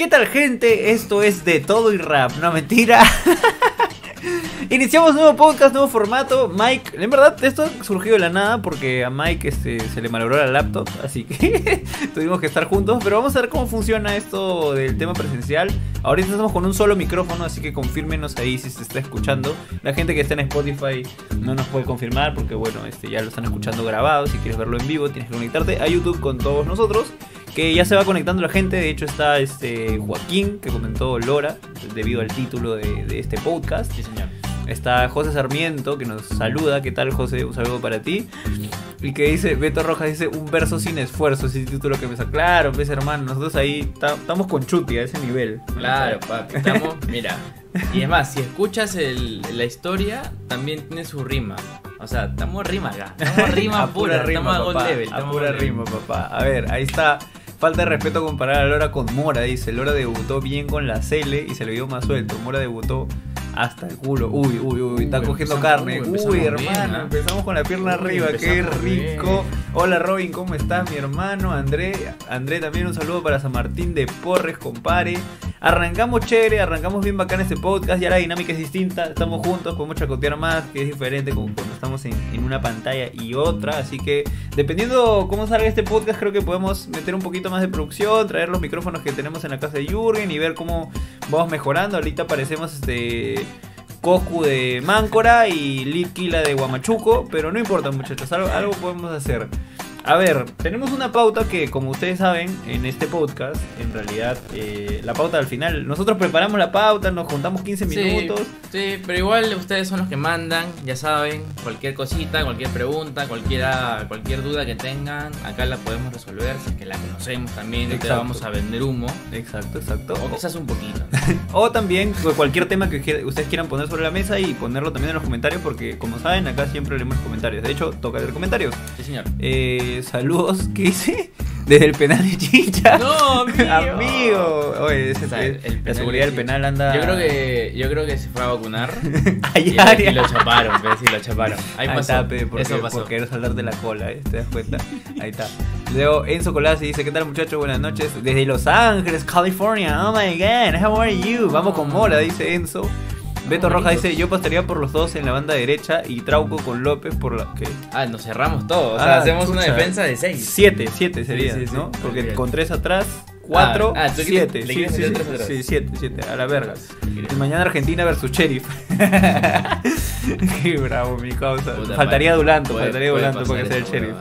¿Qué tal gente? Esto es de todo y rap, no mentira. Iniciamos nuevo podcast, nuevo formato. Mike, en verdad esto surgió de la nada porque a Mike este, se le malogró la laptop, así que tuvimos que estar juntos. Pero vamos a ver cómo funciona esto del tema presencial. Ahorita estamos con un solo micrófono, así que confírmenos ahí si se está escuchando. La gente que está en Spotify no nos puede confirmar porque bueno, este, ya lo están escuchando grabado. Si quieres verlo en vivo, tienes que conectarte a YouTube con todos nosotros que ya se va conectando la gente. De hecho, está este Joaquín, que comentó Lora, debido al título de, de este podcast. Sí, señor. Está José Sarmiento, que nos saluda. ¿Qué tal, José? Un saludo para ti. Y que dice, Beto Rojas dice, un verso sin esfuerzo, ese título que me saca. Claro, pues hermano, nosotros ahí estamos con Chuti a ese nivel. Claro, papi. Estamos, mira. Y es más, si escuchas el- la historia, también tiene su rima. O sea, estamos rima acá. Estamos rima a pura, pura rima, estamos a level. a estamos pura a rima, papá. A ver, ahí está. Falta de respeto comparar a Lora con Mora, dice. Lora debutó bien con la Cele y se le vio más suelto. Mora debutó hasta el culo. Uy, uy, uy, está Uy, cogiendo carne. uy, hermano, bien, ¿ah? empezamos con la pierna Uy, arriba. Qué rico. bien. Hola Robin, ¿cómo estás, mi hermano? André, André también un saludo para San Martín de Porres, compare. Arrancamos chévere, arrancamos bien bacán este podcast, ya la dinámica es distinta, estamos juntos, podemos chacotear más, que es diferente como cuando estamos en, en una pantalla y otra, así que dependiendo cómo salga este podcast, creo que podemos meter un poquito más de producción, traer los micrófonos que tenemos en la casa de Jürgen y ver cómo vamos mejorando. Ahorita aparecemos este Coscu de Máncora y Litkila de Guamachuco, pero no importa muchachos, algo podemos hacer. A ver, tenemos una pauta que como ustedes saben en este podcast, en realidad eh, la pauta al final, nosotros preparamos la pauta, nos juntamos 15 minutos. Sí, sí, pero igual ustedes son los que mandan, ya saben, cualquier cosita, cualquier pregunta, cualquiera, cualquier duda que tengan, acá la podemos resolver, si es que la conocemos también, no te vamos a vender humo, Exacto, exacto. o quizás un poquito. O también pues, cualquier tema que ustedes quieran poner sobre la mesa y ponerlo también en los comentarios porque como saben acá siempre leemos comentarios. De hecho, toca leer comentarios. Sí, señor. Eh, saludos, ¿qué dice? Desde el penal de Chicha. No, amigo. Amigo. Oye, ese- O sea, el la penal seguridad del de- penal anda... Yo creo que yo creo que se fue a vacunar Ay, y, ay, y lo chaparon, pues, sí, lo chaparon. Ahí Ahí pasó. está, pe, porque, Eso pasó. por querer saltar de la cola, ¿eh? ¿te das cuenta? Ahí está. Luego Enzo Colasi dice, ¿qué tal muchachos? Buenas noches. Desde Los Ángeles, California. Oh my god, how are you? Vamos con Mora, dice Enzo. Beto Roja dice, yo pasaría por los dos en la banda derecha y Trauco con López por la... ¿qué? Ah, nos cerramos todo. O sea, Ah, hacemos una defensa de 6. Siete, siete sería, Sí, sí, sí. ¿no? Porque con tres atrás, cuatro, Ah, ah, ¿tú siete. quieres- le Sí, quieres siete, siete, a la verga. Y mañana Argentina versus Sheriff. Qué bravo, mi causa. Puta faltaría. Dulanto, faltaría Dulanto para que sea el Sheriff.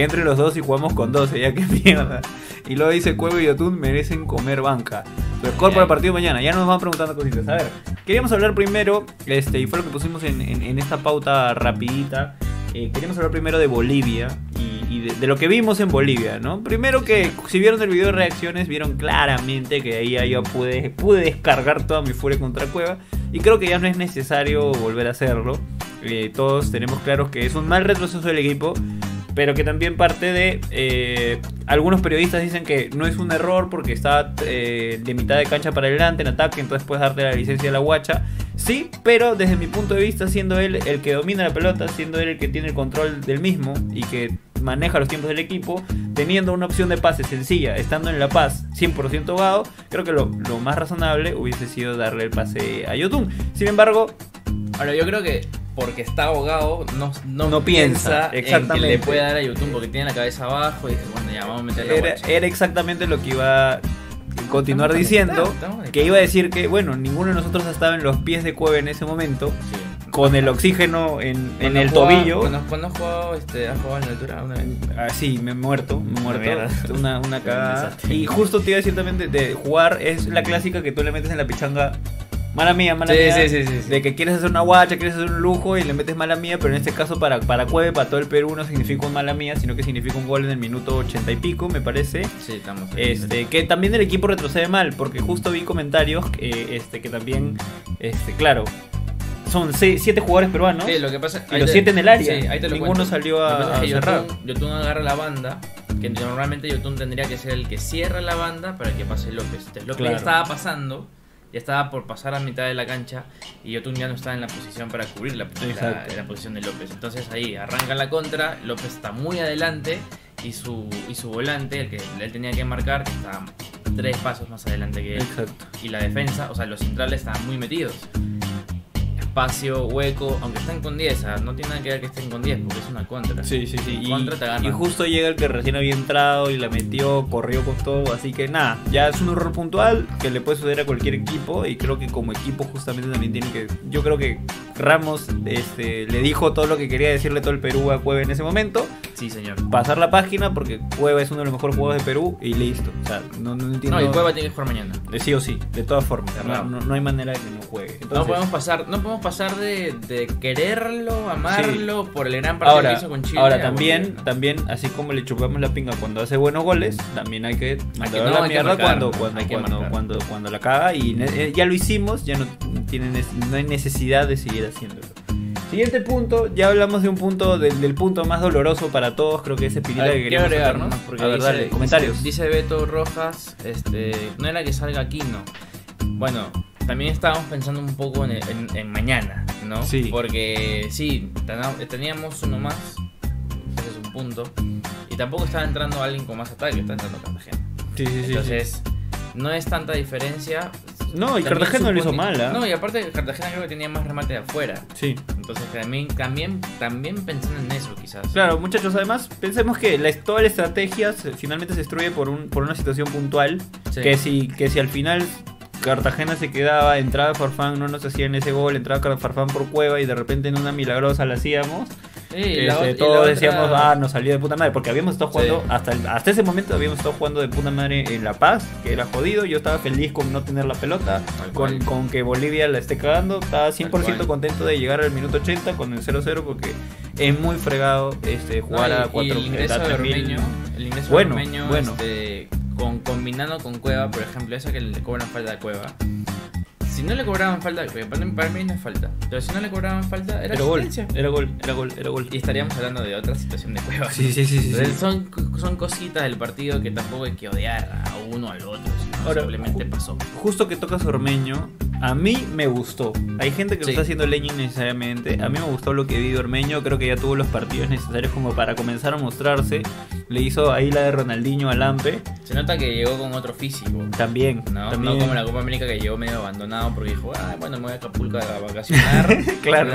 Que entre los dos y jugamos con 12, ya que mierda. Y luego dice Cuevo y Yotun merecen comer banca. Su score para el partido mañana. Ya nos van preguntando cositas. A ver, queríamos hablar primero, este, y fue lo que pusimos en, en- en esta pauta rapidita. eh, queríamos hablar primero de Bolivia y, y de, de lo que vimos en Bolivia, ¿no? Primero que si vieron el video de reacciones, vieron claramente que ahí ya yo pude, pude descargar toda mi furia contra Cueva. Y creo que ya no es necesario volver a hacerlo. Eh, todos tenemos claro que es un mal retroceso del equipo pero que también parte de eh, algunos periodistas dicen que no es un error porque está eh, de mitad de cancha para adelante en ataque, entonces puedes darte la licencia de la guacha. Sí, pero desde mi punto de vista, siendo él el que domina la pelota, siendo él el que tiene el control del mismo y que maneja los tiempos del equipo, teniendo una opción de pase sencilla, estando en La Paz 100% ahogado, creo que lo, lo más razonable hubiese sido darle el pase a Yotun. Sin embargo, Ahora, yo creo que porque está ahogado, no, no, No piensa, en que le puede dar a YouTube porque tiene la cabeza abajo y dice, bueno, ya vamos a meter la era, guacha. era exactamente lo que iba a continuar Estamos diciendo. estamos. Que iba a decir que, bueno, ninguno de nosotros estaba en los pies de Cueva en ese momento, Sí. con el oxígeno en, en el tobillo. Cuando, cuando has jugado, este, has jugado en la altura una vez. Así, me he muerto, me he muerto. Una, una cagada. Y justo te iba a decir también de, de jugar, es la clásica que tú le metes en la pichanga. Mala mía, mala Sí, mía. sí, sí, sí, sí. De que quieres hacer una guacha, quieres hacer un lujo y le metes mala mía, pero en este caso para, para Cueve, para todo el Perú no significa un mala mía, sino que significa un gol en el minuto ochenta y pico, me parece. Sí, estamos. Este, que también el equipo retrocede mal, porque justo vi comentarios que, este, que también, este, claro, son 7 jugadores peruanos Sí, lo que pasa y los te- 7 en el área. Sí, ahí te lo Ninguno cuento. salió a, a que cerrar. Yotun, Yotun agarra la banda, que normalmente Yotun tendría que ser el que cierra la banda para que pase López. Entonces López Claro. estaba pasando, ya estaba por pasar a mitad de la cancha y Yotun ya no estaba en la posición para cubrir la, la- Exacto. la posición de López. Entonces ahí arranca la contra, López está muy adelante y su, y su volante, el que él tenía que marcar, está tres pasos más adelante que él. Exacto. Y la defensa, o sea, los centrales estaban muy metidos. Espacio, hueco, aunque estén con 10, ah, no tiene nada que ver que estén con 10 porque es una contra. Sí, sí, sí. Y, Contra te agarran. y justo llega el que recién había entrado y la metió, corrió con todo. Así que nada, ya es un error puntual que le puede suceder a cualquier equipo. Y creo que como equipo, justamente también tiene que. Yo creo que Ramos este, le dijo todo lo que quería decirle todo el Perú a Cueva en ese momento. Sí, señor. Pasar la página porque Cueva es uno de los mejores jugadores de Perú y listo. O sea, no, no entiendo. No, y Cueva tiene que jugar mañana. De sí o sí, de todas formas. No, no- no hay manera de que no juegue. No podemos pasar, no podemos pasar de, de quererlo, amarlo por el gran partido Ahora, que hizo con Chile. ahora también, también, así como le chupamos la pinga cuando hace buenos goles, también hay que mandar no, la mierda marcar, cuando, cuando, cuando, cuando, cuando la caga y eh, ya lo hicimos, ya no tiene nece- no hay necesidad de seguir haciéndolo. Siguiente punto, ya hablamos de un punto, del, del punto más doloroso para todos, creo que ese pirita que queríamos agregar ¿no? porque A ver, dice- dale, comentarios. Dice, Beto Rojas, este, no era que salga Aquino. Bueno, también estábamos pensando un poco en, en- en mañana, ¿no? Sí. Porque sí, teníamos uno más, ese es un punto, y tampoco estaba entrando alguien con más ataque, está entrando Cartagena. Sí, sí, sí, sí. Entonces, no es tanta diferencia. No, y Cartagena lo hizo supone- mal, ¿ah? No, y aparte Cartagena creo que tenía más remate de afuera. Sí. Entonces también, también, también pensando en eso quizás. Claro, muchachos, además pensemos que la, toda la estrategia se- finalmente se destruye por, un, por una situación puntual. Sí. Que, si, que si al final Cartagena se quedaba, entraba Farfán, no nos hacían ese gol, entraba Farfán por Cueva y de repente en una milagrosa la hacíamos. Sí, este, todos otra- decíamos, ah, nos salió de puta madre, porque habíamos estado jugando, Sí. hasta, el- hasta ese momento habíamos estado jugando de puta madre en La Paz, que era jodido, yo estaba feliz con no tener la pelota, con, con que Bolivia la esté cagando, estaba 100% cual. contento de llegar al minuto 80 con el 0-0 porque es muy fregado este, No, jugar y- a y 4 el ingreso de Ormeño, el ingreso Bueno, Ormeño, bueno. este, con, combinando con Cueva, por ejemplo, esa que le cobran falta a Cueva. Si no le cobraban falta, para mí, no es falta, pero si no le cobraban falta, era Era gol, era gol, era gol, era gol. Y estaríamos hablando de otra situación de Cueva. Sí, sí, sí, sí. Son, son cositas del partido que tampoco hay que odiar a uno al otro, sino Ahora, simplemente pasó. Justo que tocas Ormeño, a mí me gustó. Hay gente que lo Sí. está haciendo leña innecesariamente. A mí me gustó lo que vi de Ormeño. Creo que ya tuvo los partidos necesarios como para comenzar a mostrarse. Le hizo ahí la de Ronaldinho al Lampe. Se nota que llegó con otro físico. También. No, también. no como la Copa América que llegó medio abandonado porque dijo, ah, bueno, me voy a Acapulco a vacacionar. Claro.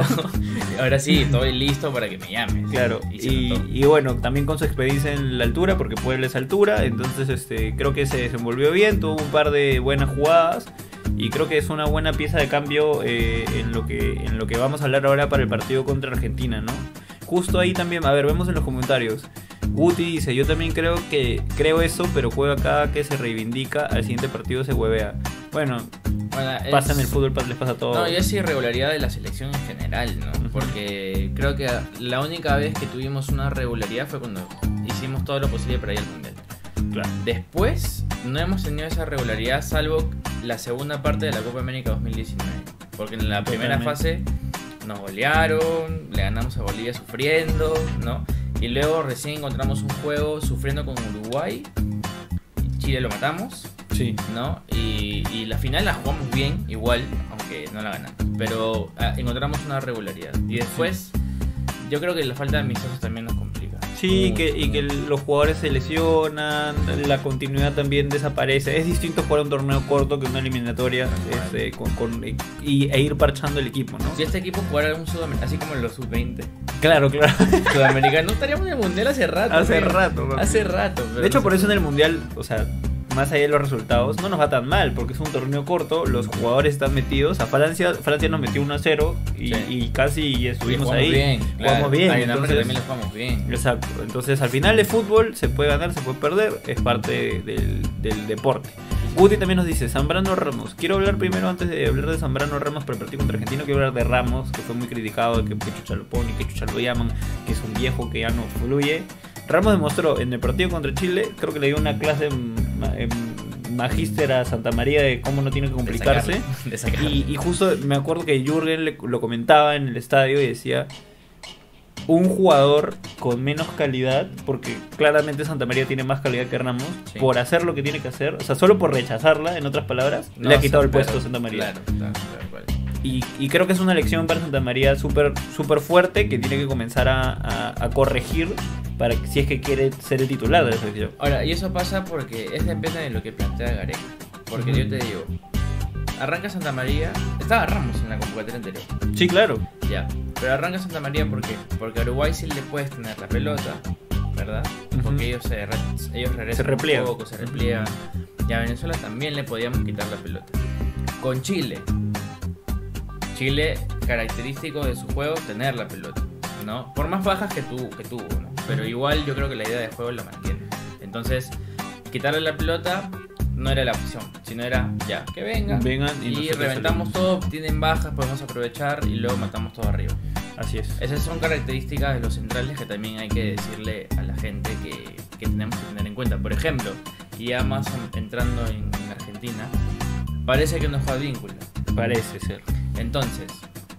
Ahora sí, estoy listo para que me llames. Claro, Y bueno, también con su experiencia en la altura, porque Puebla es altura, entonces este, creo que se desenvolvió bien, tuvo un par de buenas jugadas y creo que es una buena pieza de cambio eh, en, lo que, en lo que vamos a hablar ahora para el partido contra Argentina, ¿no? Justo ahí también, a ver, vemos en los comentarios. Guti dice, yo también creo que creo eso, pero juega cada que se reivindica, al siguiente partido se huevea. Bueno, Bueno, es- pasa en el fútbol, les pasa a todos. No, y es irregularidad de la selección en general, ¿no? Porque creo que la única vez que tuvimos una regularidad fue cuando hicimos todo lo posible para ir al mundial. Claro. Después no hemos tenido esa regularidad salvo la segunda parte de la Copa América 2019. Porque en la primera fase nos golearon, le ganamos a Bolivia sufriendo, ¿no? Y luego recién encontramos un juego sufriendo con Uruguay. Chile lo matamos, Sí. ¿no? Y, y la final la jugamos bien, igual, aunque no la ganamos. Pero ah, encontramos una regularidad. Y después, yo creo que la falta de amistosos también nos complica. Sí, Mucho, que, y que los jugadores se lesionan, la continuidad también desaparece. Es distinto jugar un torneo corto que una eliminatoria este, con, con- y, e ir parchando el equipo, ¿no? Si este equipo jugara un sudamericano, así como los sub-20, Claro, claro. sudamericano, estaríamos en el mundial hace rato. Hace güey. rato. Hace rato. pero De hecho, no por eso en el Mundial, o sea, más allá de los resultados, no nos va tan mal, porque es un torneo corto, los jugadores están metidos. A Francia, Francia nos metió 1 a 0 y, Sí. y casi estuvimos jugamos ahí. bien. Jugamos claro. bien. Entonces- también lo jugamos bien. Exacto. Entonces, al final el fútbol se puede ganar, se puede perder, es parte del, del deporte. Guti también nos dice, Zambrano Ramos. Quiero hablar primero, antes de hablar de Zambrano Ramos para el partido contra Argentina, quiero hablar de Ramos, que fue muy criticado, de que qué chucha lo pone, que chucha lo llaman, que es un viejo que ya no fluye. Ramos demostró en el partido contra Chile, creo que le dio una clase magíster a Santa María de cómo no tiene que De complicarse. De. Y, y justo me acuerdo que Jürgen le- lo comentaba en el estadio y decía un jugador con menos calidad, porque claramente Santa María tiene más calidad que Ramos, Sí. por hacer lo que tiene que hacer, o sea, solo por rechazarla, en otras palabras, No, le ha quitado el puesto a Santa María. Claro, claro, claro. Y, y creo que es una elección para Santa María súper súper fuerte que tiene que comenzar a, a- a corregir para si es que quiere ser el titular de la selección. Ahora, y eso pasa porque es depende de lo que plantea Gareca. Porque yo te digo, arranca Santa María, estaba Ramos en la convocatoria anterior, Sí, claro. ya. Pero arranca Santa María ¿por qué? Porque a Uruguay sí le puedes tener la pelota, ¿verdad? Porque ellos se, re- ellos regresan Se repliegan. un poco, se repliegan. Y a Venezuela también le podíamos quitar la pelota. Con Chile. Chile, característico de su juego, tener la pelota, ¿no? Por más bajas que, tu, que tuvo, ¿no? Pero igual yo creo que la idea de juego la mantiene. Entonces, quitarle la pelota no era la opción, sino era ya, que venga. Vengan y y reventamos salimos. todo, tienen bajas, podemos aprovechar y luego matamos todo arriba. Así es. Esas son características de los centrales que también hay que decirle a la gente que, que tenemos que tener en cuenta. Por ejemplo, y ya más entrando en, en Argentina, parece que no juega vínculo. Parece ser. Entonces,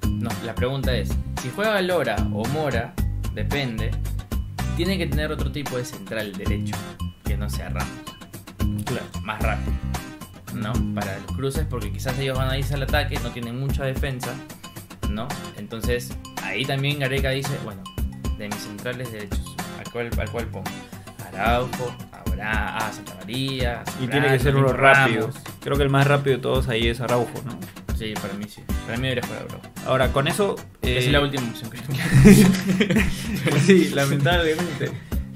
no, la pregunta es, si juega Lora o Mora, depende, tiene que tener otro tipo de central derecho, que no sea Ramos. Claro. Más rápido, ¿no? Para los cruces, porque quizás ellos van a irse al ataque, no tienen mucha defensa, ¿no? Entonces, ahí también Gareca dice, bueno, de mis centrales derechos, ¿al cual, al cual pongo? Araujo, ahora a Santa María, Y tiene que ser uno rápido. Creo que el más rápido de todos ahí es Araujo, ¿no? Sí, para mí sí. Para mí debería jugar Araujo. Ahora, con eso. Que eh, es la última opción que sí, lamentablemente.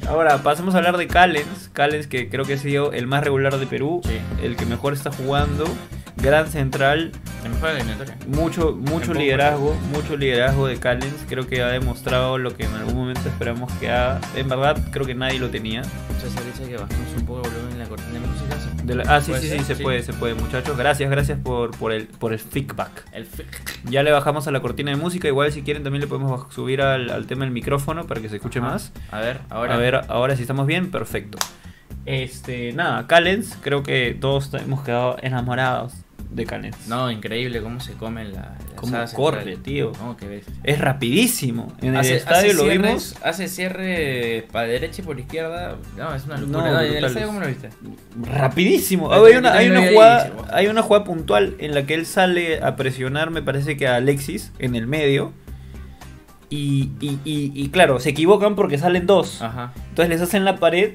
Ahora, pasemos a hablar de Callens. Callens, que creo que ha sido el más regular de Perú, Sí. el que mejor está jugando. Gran central, mucho, mucho liderazgo, mucho liderazgo de Callens. Creo que ha demostrado lo que en algún momento esperamos que haga. En verdad, creo que nadie lo tenía. César dice que bajemos un poco el volumen en la cortina de música. ¿sí? De la- ah, sí, ¿Puede sí, sí, se Sí. puede, se puede, muchachos. Gracias, gracias por, por, el, por el feedback. El. Ya le bajamos a la cortina de música. Igual, si quieren, también le podemos subir al, al tema del micrófono para que se escuche Ajá. más. A ver, ahora. A ver, ahora si estamos bien, perfecto. Este, nada, Callens, creo que todos hemos quedado enamorados de Callens. No, increíble cómo se comen la. la Cómo corre, central. tío. No, qué bestia. Es rapidísimo. En el estadio lo cierres- vimos Hace cierre para derecha y por izquierda. No, es una No, locura. No, ¿y en el brutales. estadio cómo lo viste? rapidísimo. Ah, hay una jugada puntual en la que él sale a presionar, me parece que a Alexis en el medio. Y, y, y- y claro, se equivocan porque salen dos. Ajá. Entonces les hacen la pared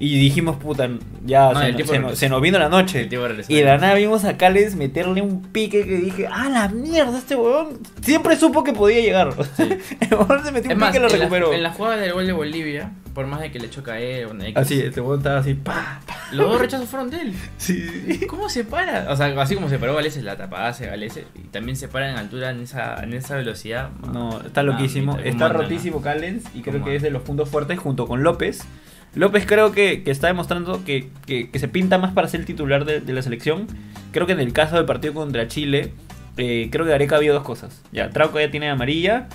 y dijimos, puta, ya No, se, se se nos vino la noche. Y de la nada vimos a Cales meterle un pique que dije, ah, la mierda, este huevón siempre supo que podía llegar. el huevón se metió Es un más, pique y lo la- recuperó. en la jugada del gol de Bolivia, por más de que le choca a él, una X, Así, este huevón estaba así, pa, pa. los dos rechazos fueron de él. Sí, sí, sí. ¿Cómo se para? O sea, así como se paró Galese, la tapada hace Galese. Y también se para en altura en esa, en esa velocidad. No, está loquísimo. Está ¿cómo anda, rotísimo Callens y creo ¿Cómo que es de los puntos fuertes junto con López. López creo que, que está demostrando que, que- que se pinta más para ser el titular de, de la selección. Creo que en el caso del partido contra Chile, eh, creo que Gareca vio dos cosas. Ya, Trauco ya tiene amarilla.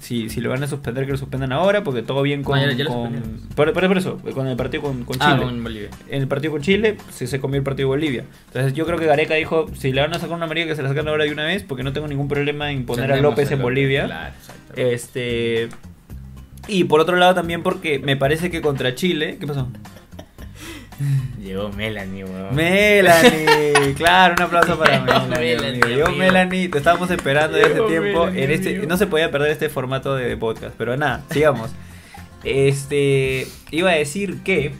Si, si lo van a suspender, que lo suspendan ahora, porque todo bien con. No, ya- ya lo con- por, por- por eso, con el partido con, con Ah, Chile. con Bolivia. En el partido con Chile se, se comió el partido de Bolivia. Entonces yo creo que Gareca dijo, si le van a sacar una amarilla que se la sacan ahora de una vez, porque no tengo ningún problema en poner a López en Bolivia. Claro. Este. Y por otro lado también porque me parece que contra Chile. ¿Qué pasó? Llegó Melanie, weón. Melanie, claro, un aplauso para Melanie. Melanie. Llegó. Melanie, te estábamos esperando desde hace tiempo. Melanie, En este, no se podía perder este formato de podcast, pero nada, sigamos. Este, iba a decir que.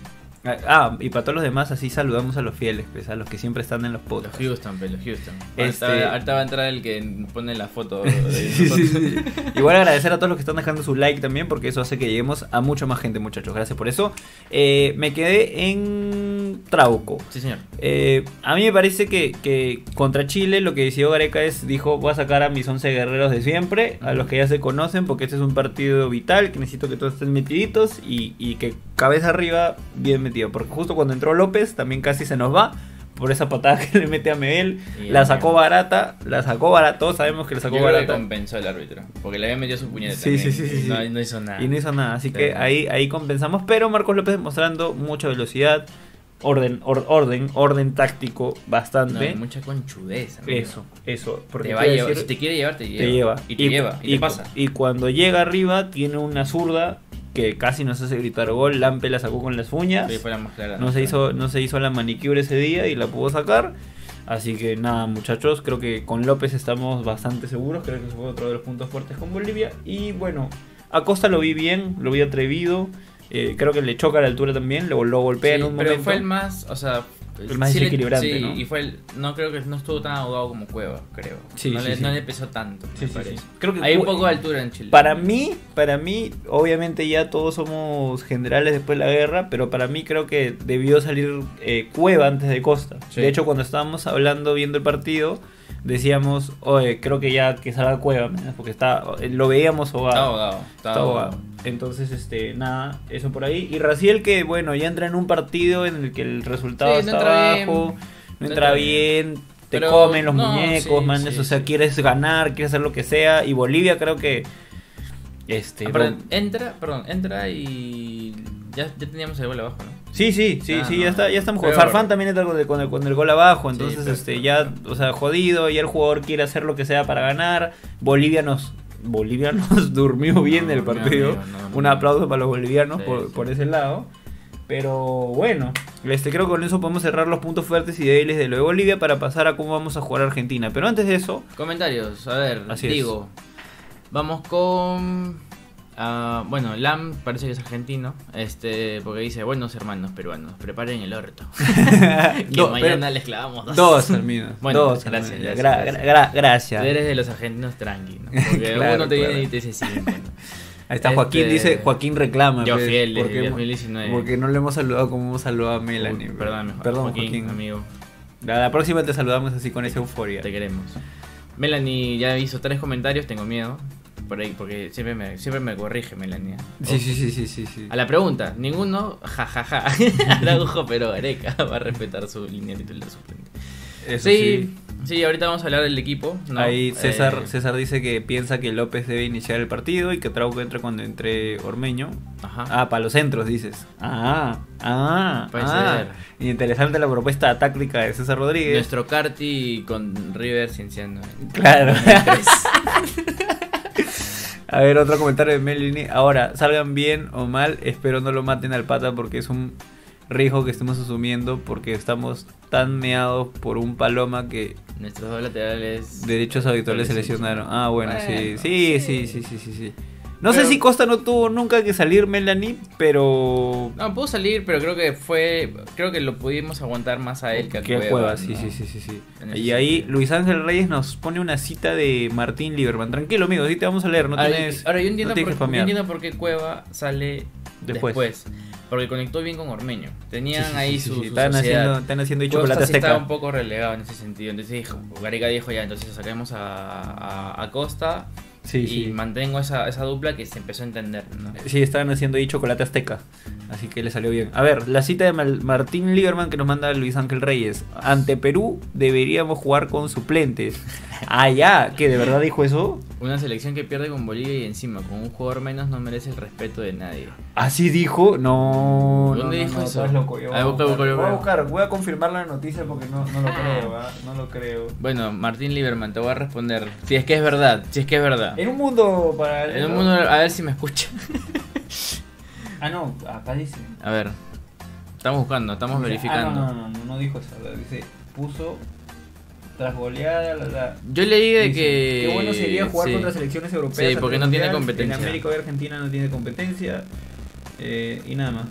Ah, y para todos los demás, así saludamos a los fieles, pues, a los que siempre están en los Los podcasts. Houston, pero los Houston. Este- Ahorita, ahorita va a entrar el que pone la foto Sí, sí, sí. Igual agradecer a todos los que están dejando su like también, porque eso hace que lleguemos a mucha más gente, muchachos. Gracias por eso. Eh, me quedé en Trauco. Sí, señor. Eh, a mí me parece que, que contra Chile lo que decidió Gareca es, dijo, voy a sacar a mis 11 guerreros de siempre, a los que ya se conocen, porque este es un partido vital, que necesito que todos estén metiditos y, y que cabeza arriba bien metido. Porque justo cuando entró López también casi se nos va por esa patada que le mete a Medel. Y La sacó barata, la sacó barata, todos sabemos que la sacó Yo creo que barata. compensó el árbitro. Porque le había metido su puñete Sí, también. sí, sí, sí. No, no hizo nada. Y no hizo nada, así Sí. que ahí, ahí compensamos. Pero Marcos López demostrando mucha velocidad, orden, or- orden, orden táctico bastante. mucha conchudez. amigo. eso, eso. Porque Te va a llevar, decir, si te quiere llevar, te lleva. te lleva. Y te lleva. Y, te pasa. Y cuando llega arriba, tiene una zurda que casi nos hace gritar gol. Lampe la sacó con las uñas. Sí, fue la más clara. No se hizo, no se hizo la manicure ese día y la pudo sacar. Así que nada, muchachos, creo que con López estamos bastante seguros. Creo que fue otro de los puntos fuertes con Bolivia. Y bueno, Acosta lo vi bien, lo vi atrevido. Eh, creo que le choca a la altura también, lo, lo golpea Sí, en un pero momento. fue el más, o sea, El más sí le- desequilibrante, sí, ¿no? y fue el, no creo que no estuvo tan ahogado como Cueva, creo. Sí, no, sí, le, sí. no le pesó tanto, Sí, me sí, parece. sí. Creo que Hay un poco de altura en Chile. Para mí, para mí, obviamente ya todos somos generales después de la guerra, pero para mí creo que debió salir eh, Cueva antes de Costa. De hecho, cuando estábamos hablando, viendo el partido, decíamos, oye, creo que ya que salga Cueva, ¿me entiendes? porque está, lo veíamos ahogado. Está ahogado. Está Está ahogado. ahogado. Entonces, este, nada, eso por ahí. Y Raciel que, bueno, ya entra en un partido en el que el resultado Sí, no está bien. no No entra bien, te Pero, comen los no, muñecos, sí, man, sí, o sea, sí. quieres ganar, quieres hacer lo que sea. Y Bolivia creo que, este, Ah, perdón, no- entra, perdón, entra y ya, ya teníamos el gol abajo, ¿no? Sí, sí, sí, Ah, sí, ya está, ya estamos jugando. peor. Farfán también entra con el, con el, con el gol abajo, entonces este ya, o sea, jodido, ya el jugador quiere hacer lo que sea para ganar. Bolivia nos Bolivia nos durmió bien No, el partido. amigo, no, Un no. aplauso para los bolivianos Sí, por, sí. por ese lado. Pero bueno, este creo que con eso podemos cerrar los puntos fuertes y débiles de lo de Bolivia para pasar a cómo vamos a jugar a Argentina. Pero antes de eso, Comentarios, a ver, Así es. digo. Vamos con. Ah, bueno, Lam parece que es argentino. Este, porque dice, buenos hermanos peruanos, preparen el orto. que Do- mañana les clavamos dos. dos. Bueno, dos, gracias, gracias, Gra- gracias. gra- gracias. Tú eres de los argentinos tranqui, ¿no? Porque Claro, uno te viene y te dice cinco. ¿no? Ahí está Joaquín, Este, dice, Joaquín reclama. Yo pues, fiel porque, 2019. porque no le hemos saludado como hemos saludado a Melanie. Uy, bro. Perdón, Perdón, Joaquín, Joaquín. amigo. La, la próxima te saludamos así con esa euforia. Te queremos. Melanie ya hizo tres comentarios, tengo miedo. Por ahí, porque siempre me, siempre me corrige Melanie. Sí, sí, sí, sí, sí, sí. A la pregunta, ninguno, jajaja, Araujo, pero Areca va a respetar su línea titular suplente. Eso Sí, sí, ahorita vamos a hablar del equipo. ¿no? Ahí César, Eh, César dice que piensa que López debe iniciar el partido y que Trauco entra cuando entre Ormeño. Ajá. Ah, para los centros, dices. Ah, ah, Puede ah. Interesante la propuesta táctica de César Rodríguez. Nuestro Carti con River cienciano. Claro. A ver, otro comentario de Melanie. Ahora, salgan bien o mal, espero no lo maten al pata porque es un riesgo que estemos asumiendo porque estamos tan meados por un paloma que Nuestros dos laterales. derechos habituales se lesionaron. Ah, bueno, sí. Bueno, Sí, sí, sí, sí, sí, sí. No sé si Costa no tuvo nunca que salir Melanie, pero... No, pudo salir, pero creo que fue. Creo que lo pudimos aguantar más a él que a Que Cueva. Cueva, sí, ¿no? sí, sí, sí, sí. Y ahí. Luis Ángel Reyes nos pone una cita de Martín Lieberman. Tranquilo, amigo, sí te vamos a leer, no Ahora, tienes... ahora, yo entiendo, no por, que yo spamear. entiendo por qué Cueva sale Después. después. Porque conectó bien con Ormeño. Tenían Sí, sí, ahí sí, su, Están haciendo, están chocolate estaba un poco relegado en ese sentido. Entonces dijo, Gareca dijo ya, entonces saquemos a, a, a Costa Sí, y sí. mantengo esa, esa dupla que se empezó a entender. ¿no? Sí, estaban haciendo ahí chocolate azteca. Así que le salió bien. A ver, la cita de Martín Lieberman que nos manda Luis Ángel Reyes. Ante Perú deberíamos jugar con suplentes. Ah, ya, que de verdad dijo eso. Una selección que pierde con Bolivia y encima con un jugador menos no merece el respeto de nadie. Así dijo. No. ¿Dónde no, dijo eso? loco. Yo voy Ah, a buscar, voy a busca. buscar, voy a confirmar la noticia porque no, no lo creo, ¿ah? No lo creo. Bueno, Martín Lieberman, te voy a responder. Si es que es verdad, si es que es verdad. En un mundo para. En un mundo, a ver si me escucha. Ah, no, acá dice. A ver, estamos buscando, estamos Dice- verificando. Ah, no, no, no, no, dijo eso. Dice, puso tras goleada, la, la. Yo leí de Dice, que. Qué bueno sería jugar sí. contra selecciones europeas. Sí, porque no tiene competencia. En América y Argentina no tiene competencia. eh, y nada más.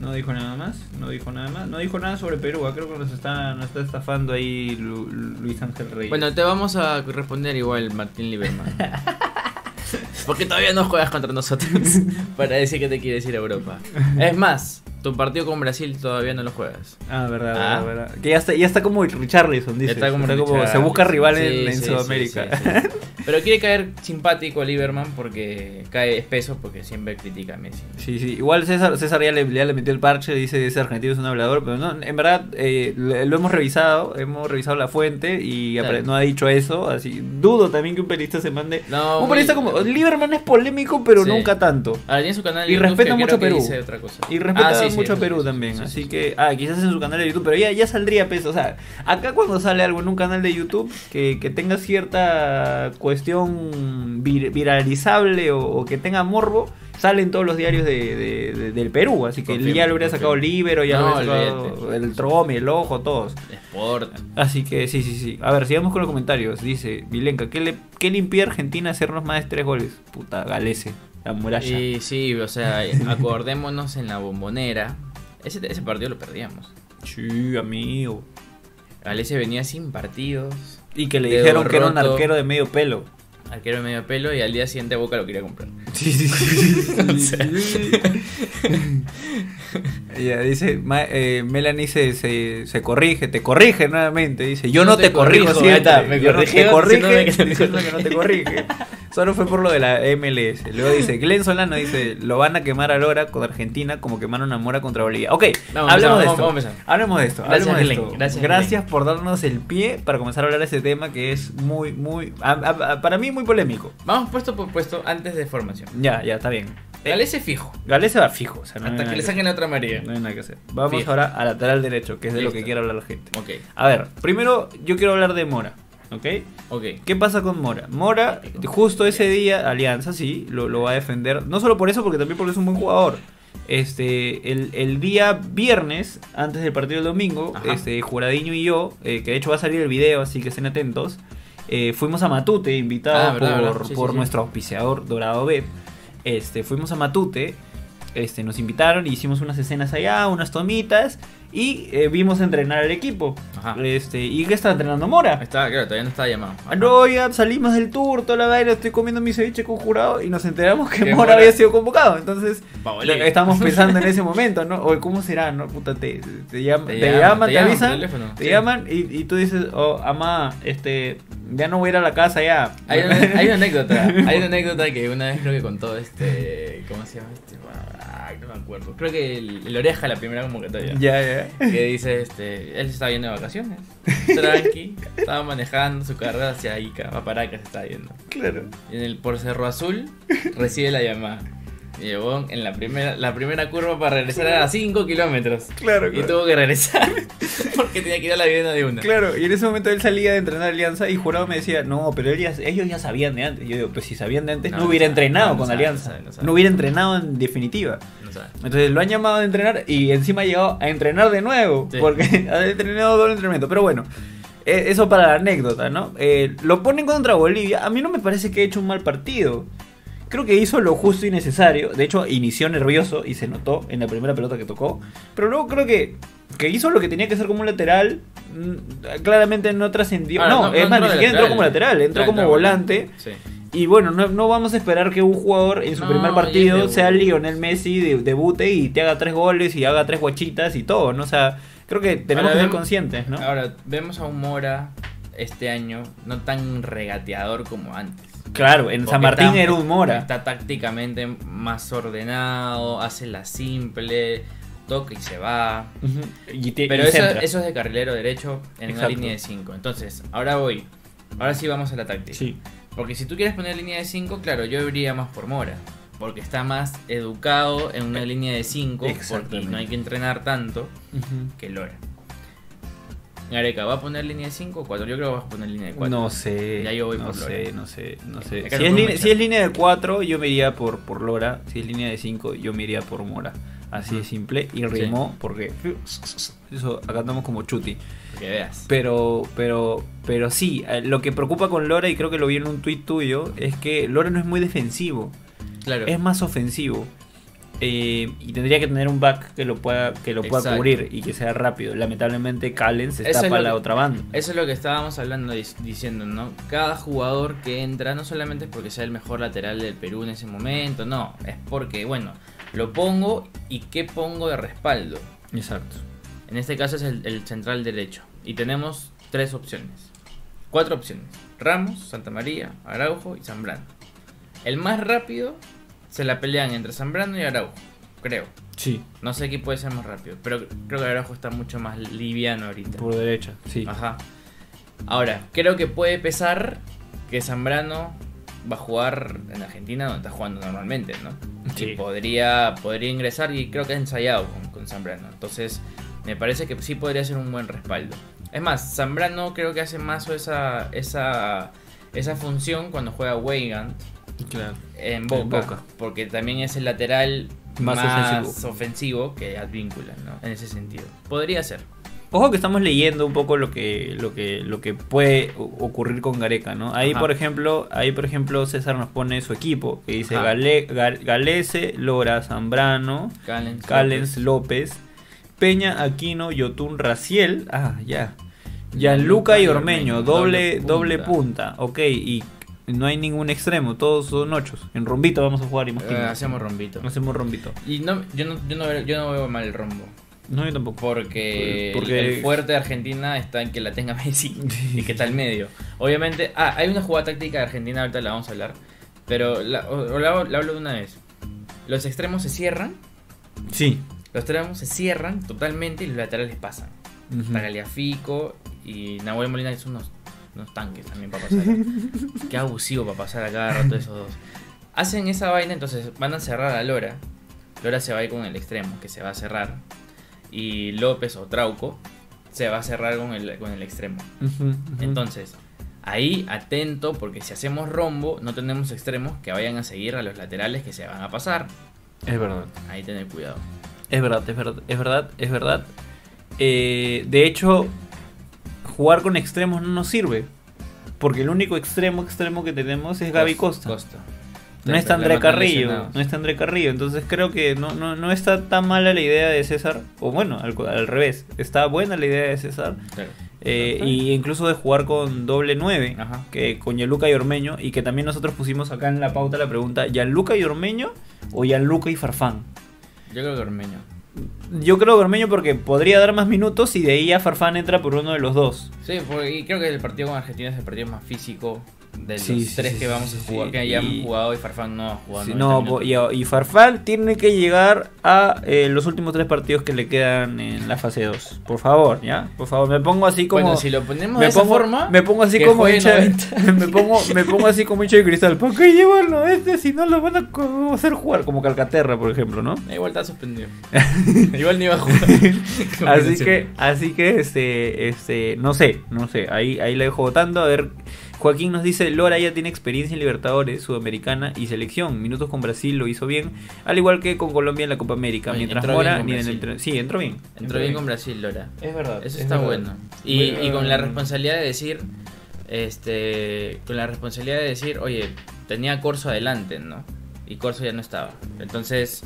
No dijo nada más. No dijo nada más. No dijo nada sobre Perú. ah, Creo que nos está, nos está estafando ahí Lu- Luis Ángel Reyes. Bueno, te vamos a responder igual, Martín Lieberman. Porque todavía no juegas contra nosotros para decir que te quieres ir a Europa. Es más, tu partido con Brasil todavía no lo juegas. Ah, verdad, Ah. verdad, verdad. Que ya está, ya está como Richarlison, dice. Está como se busca rival en, Sí, en sí, Sudamérica. sí. Pero quiere caer simpático a Lieberman porque cae espeso porque siempre critica a Messi. Sí, sí. Igual César, César ya le, ya le metió el parche, dice ese argentino es un hablador, pero no, en verdad eh, lo hemos revisado, hemos revisado la fuente y Claro. no ha dicho eso, así dudo también que un periodista se mande... No, un periodista muy- como... Lieberman es polémico, pero nunca tanto. Ahora tiene su canal Y YouTube respeta que mucho Perú. dice otra cosa. Y respeta Ah, sí, mucho Perú sí, sí, también, sí, así sí. que... Ah, quizás en su canal de YouTube, pero ya, ya saldría peso. O sea, acá cuando sale algo en un canal de YouTube que, que tenga cierta cuestión vir- viralizable o, o que tenga morbo, sale en todos los diarios de, de- de- del Perú. Así que ya lo hubiera sacado. Libero, ya No, lo hubiera sacado el Trome, el Ojo, todos. Sport. Así que sí, sí, sí. A ver, sigamos con los comentarios. Dice Vilenka, ¿qué le, qué le impide a Argentina hacernos más de tres goles? Puta, Galese, la muralla. Y sí, o sea, acordémonos en la bombonera. Ese, ese partido lo perdíamos. Sí, amigo. Galese venía sin partidos, Y que le dijeron que era un arquero de medio pelo. arquero de medio pelo y al día siguiente Boca lo quería comprar. Sí, sí, sí. O sea. Ella dice, Ma- eh, Melanie se, se, se corrige, te corrige nuevamente. Dice, yo no, te, corrijo, corrijo, siempre. ahí está, me Yo no- te corrige que no diciendo te que no te corrige. Solo fue por lo de la MLS. Luego dice, Glenn Solano dice, lo van a quemar a Lora con Argentina como quemaron a Mora contra Bolivia. Ok, Vamos, hablemos de vamos, esto. vamos hablemos de esto. Gracias, hablemos de esto. gracias, Gracias por darnos el pie para comenzar a hablar de este tema que es muy, muy, a- a- a- para mí muy polémico. Vamos puesto por puesto antes de formación. Ya, ya, está bien. Eh, Galese fijo. Galese va fijo. o sea, no hay Hasta que le saquen la otra amarilla. no hay nada que hacer. Vamos Fijo. ahora a lateral derecho, que es de lo que quiere hablar la gente. Ok, A ver, primero yo quiero hablar de Mora, ¿ok? ok. ¿Qué pasa con Mora? Mora, justo ese día, Alianza, sí, lo, lo va a defender. No solo por eso, porque también porque es un buen jugador. Este, el, el día viernes, antes del partido del domingo, Ajá. este, Juradiño y yo, eh, que de hecho va a salir el video, así que estén atentos, eh, fuimos a Matute, invitados Ah, por, verdad. Sí, por sí, sí. nuestro auspiciador Dorado B. Este, fuimos a Matute, este, nos invitaron y hicimos unas escenas allá, unas tomitas, y eh, vimos entrenar al equipo. Ajá. Este, ¿Y qué está entrenando Mora? Estaba, claro, todavía no estaba llamado. Ah, No, ya salimos del tour, toda la vaina, estoy comiendo mi ceviche con jurado y nos enteramos que Mora Mora- había sido convocado. Entonces, Pa' Bolivia. estamos pensando en ese momento, ¿no? O ¿cómo será, no? Puta, te, te, Te te llaman, te llaman avisan, teléfono, te sí. llaman y, y tú dices, oh, ama, este, ya no voy a ir a la casa ya. Hay una, hay una anécdota, hay una anécdota que una vez creo que contó este, ¿cómo se llama este? Ay, no me acuerdo. Creo que el, el oreja la primera convocatoria. ya, ya. Que dice, este, él se estaba yendo de vacaciones, tranqui, estaba manejando su carrera hacia Ica, a Paracas se estaba yendo. Claro. Y en el por Cerro Azul recibe la llamada. Y llegó en la primera, la primera curva para regresar a 5 kilómetros. Claro, Y claro. tuvo que regresar porque tenía que ir a la vivienda de una. Claro, y en ese momento él salía de entrenar Alianza y Jurado me decía, no, pero ya- ellos ya sabían de antes. Y yo digo, pues si sabían de antes, no, No, hubiera sabe, entrenado no, con sabe, Alianza. no sabe, no hubiera entrenado en definitiva. Entonces lo han llamado a entrenar y encima ha llegado a entrenar de nuevo. Sí. Porque ha entrenado doble entrenamiento. Pero bueno, eh, eso para la anécdota, ¿no? Eh, lo ponen contra Bolivia. A mí no me parece que ha hecho un mal partido. Creo que hizo lo justo y necesario. De hecho, inició nervioso y se notó en la primera pelota que tocó. Pero luego creo que, que hizo lo que tenía que hacer como un lateral. Mm, Claramente no trascendió. Ahora, no, es más, ni siquiera entró como lateral, entró Claro, como volante. Sí. Y bueno, no, no vamos a esperar que un jugador en su No, primer partido sea. Lionel Messi, de- debute y te haga tres goles y haga tres guachitas y todo, ¿no? O sea, creo que tenemos Ahora que ser conscientes, ¿no? Ahora, vemos a un Mora este año no tan regateador como antes. Claro, en San Martín está- era un Mora. Está tácticamente más ordenado, hace la simple, toca y se va. Ujú. Y te- Pero y eso, es de carrilero derecho en Exacto. una línea de 5. Entonces, ahora voy. Ahora sí vamos a la táctica. Sí, Porque si tú quieres poner línea de 5, claro, yo iría más por Mora. Porque está más educado en una línea de 5. Porque no hay que entrenar tanto que Lora. Gareca, ¿va a poner línea de 5 o 4? Yo creo que vas a poner línea de 4. No sé. Ya yo voy no por sé, Lora. no sé, no sé. Si es, línea, echar. si es línea de 4, yo me iría por, por Lora. Si es línea de 5, yo me iría por Mora. Así de simple. Y rimó porque... Eso, acá andamos como chuti. Que veas. Pero, pero, pero sí, eh, lo que preocupa con Lora, y creo que lo vi en un tuit tuyo, es que Lora no es muy defensivo, Claro. es más ofensivo. Eh, y tendría que tener un back que lo pueda, que lo pueda Exacto. cubrir y que sea rápido. Lamentablemente Callens Eso está es para lo la que- otra banda. Eso es lo que estábamos hablando, diciendo, ¿no? Cada jugador que entra no solamente es porque sea el mejor lateral del Perú en ese momento, no, es porque, bueno, lo pongo y qué pongo de respaldo. Exacto. En este caso es el, el central derecho. Y tenemos tres opciones. Cuatro opciones. Ramos, Santa María, Araujo y Zambrano. El más rápido se la pelean entre Zambrano y Araujo, creo. Sí, No sé quién puede ser más rápido, pero creo que Araujo está mucho más liviano ahorita. por derecha, sí. Ajá. Ahora, creo que puede pesar que Zambrano va a jugar en Argentina donde está jugando normalmente, ¿no? Sí. Y podría, podría ingresar y creo que ha ensayado con, con Zambrano. Entonces, me parece que sí podría ser un buen respaldo. Es más, Zambrano creo que hace más esa, esa esa función cuando juega Weigand Claro. en Boca, En Boca. porque también es el lateral Más más, ofensivo. ofensivo. que Advíncula, ¿no? En ese sentido. Podría ser. Ojo que estamos leyendo un poco lo que, lo que, lo que puede ocurrir con Gareca, ¿no? Ahí Ajá. por ejemplo, ahí por ejemplo César nos pone su equipo, que dice. Gale- Ga- Galese, Lora, Zambrano, Callens, López, Peña, Aquino, Yotun, Raciel, ah, ya. Gianluca y Ormeño, doble, doble punta. ok, y no hay ningún extremo, todos son ochos. En rombito vamos a jugar, Eh, imagino. hacemos rombito. Hacemos rombito. Y no, yo, no, yo, no, veo- yo no veo mal el rombo. No, yo tampoco. Porque, Porque- el fuerte de Argentina está en que la tenga Messi y que está al medio. Obviamente, ah, hay una jugada táctica de Argentina, ahorita la vamos a hablar. Pero la, o- o la, hago- la hablo de una vez. Los extremos se cierran, Sí. los extremos se cierran totalmente y los laterales pasan. Ujú. Tagliafico y Nahuel Molina que son unos, unos tanques también para pasar. Qué abusivo para pasar a cada rato esos dos. Hacen esa vaina, entonces van a cerrar a Lora. Lora se va a ir con el extremo, que se va a cerrar. Y López o Trauco se va a cerrar con el, con el extremo. Entonces, ahí atento, porque si hacemos rombo, no tenemos extremos que vayan a seguir a los laterales que se van a pasar. Es verdad. Ahí tener cuidado. Es verdad, es verdad, es verdad, es verdad. Eh, de hecho, jugar con extremos no nos sirve. Porque el único extremo extremo que tenemos es Gaby Costa. No está André Carrillo. No está André Carrillo. Entonces creo que no, no, no está tan mala la idea de César. O bueno, al, al revés. Está buena la idea de César. Claro. Eh, y incluso de jugar con doble 9. Ajá. Que con Gianluca y Ormeño. Y que también nosotros pusimos acá en la pauta la pregunta: ¿Gianluca y Ormeño o Gianluca y Farfán? Yo creo que Ormeño. Yo creo que Ormeño porque podría dar más minutos y de ahí a Farfán entra por uno de los dos. Sí, porque creo que el partido con Argentina es el partido más físico de los Sí, tres sí, que vamos a jugar, sí. que Y- hemos jugado y Farfán no ha jugado. Sí, 90 no, minutos. y, y Farfán tiene que llegar a eh, los últimos tres partidos que le quedan en la fase 2. Por favor, ¿ya? Por favor, me pongo así como... Bueno, si lo ponemos me de esa pongo, forma, me pongo así como 90. me pongo, me pongo así como hincha de cristal. ¿Por qué llevarlo este si no lo van a hacer jugar? Como Calcaterra, por ejemplo, ¿no? igual está suspendido. igual ni va a jugar. Así que, así que, este, este, no sé, no sé, ahí, ahí la dejo votando. A ver, Joaquín nos dice, Lora ya tiene experiencia en Libertadores, Sudamericana y selección. Minutos con Brasil lo hizo bien, al igual que con Colombia en la Copa América. Oye, mientras entró Mora ni en el Sí, entró bien. Entró bien con Brasil, Lora. Es verdad. Eso es está verdad. bueno. Y, Bueno, y con la responsabilidad de decir, este, con la responsabilidad de decir, oye, tenía Corso adelante, ¿no? Y Corso ya no estaba. Entonces,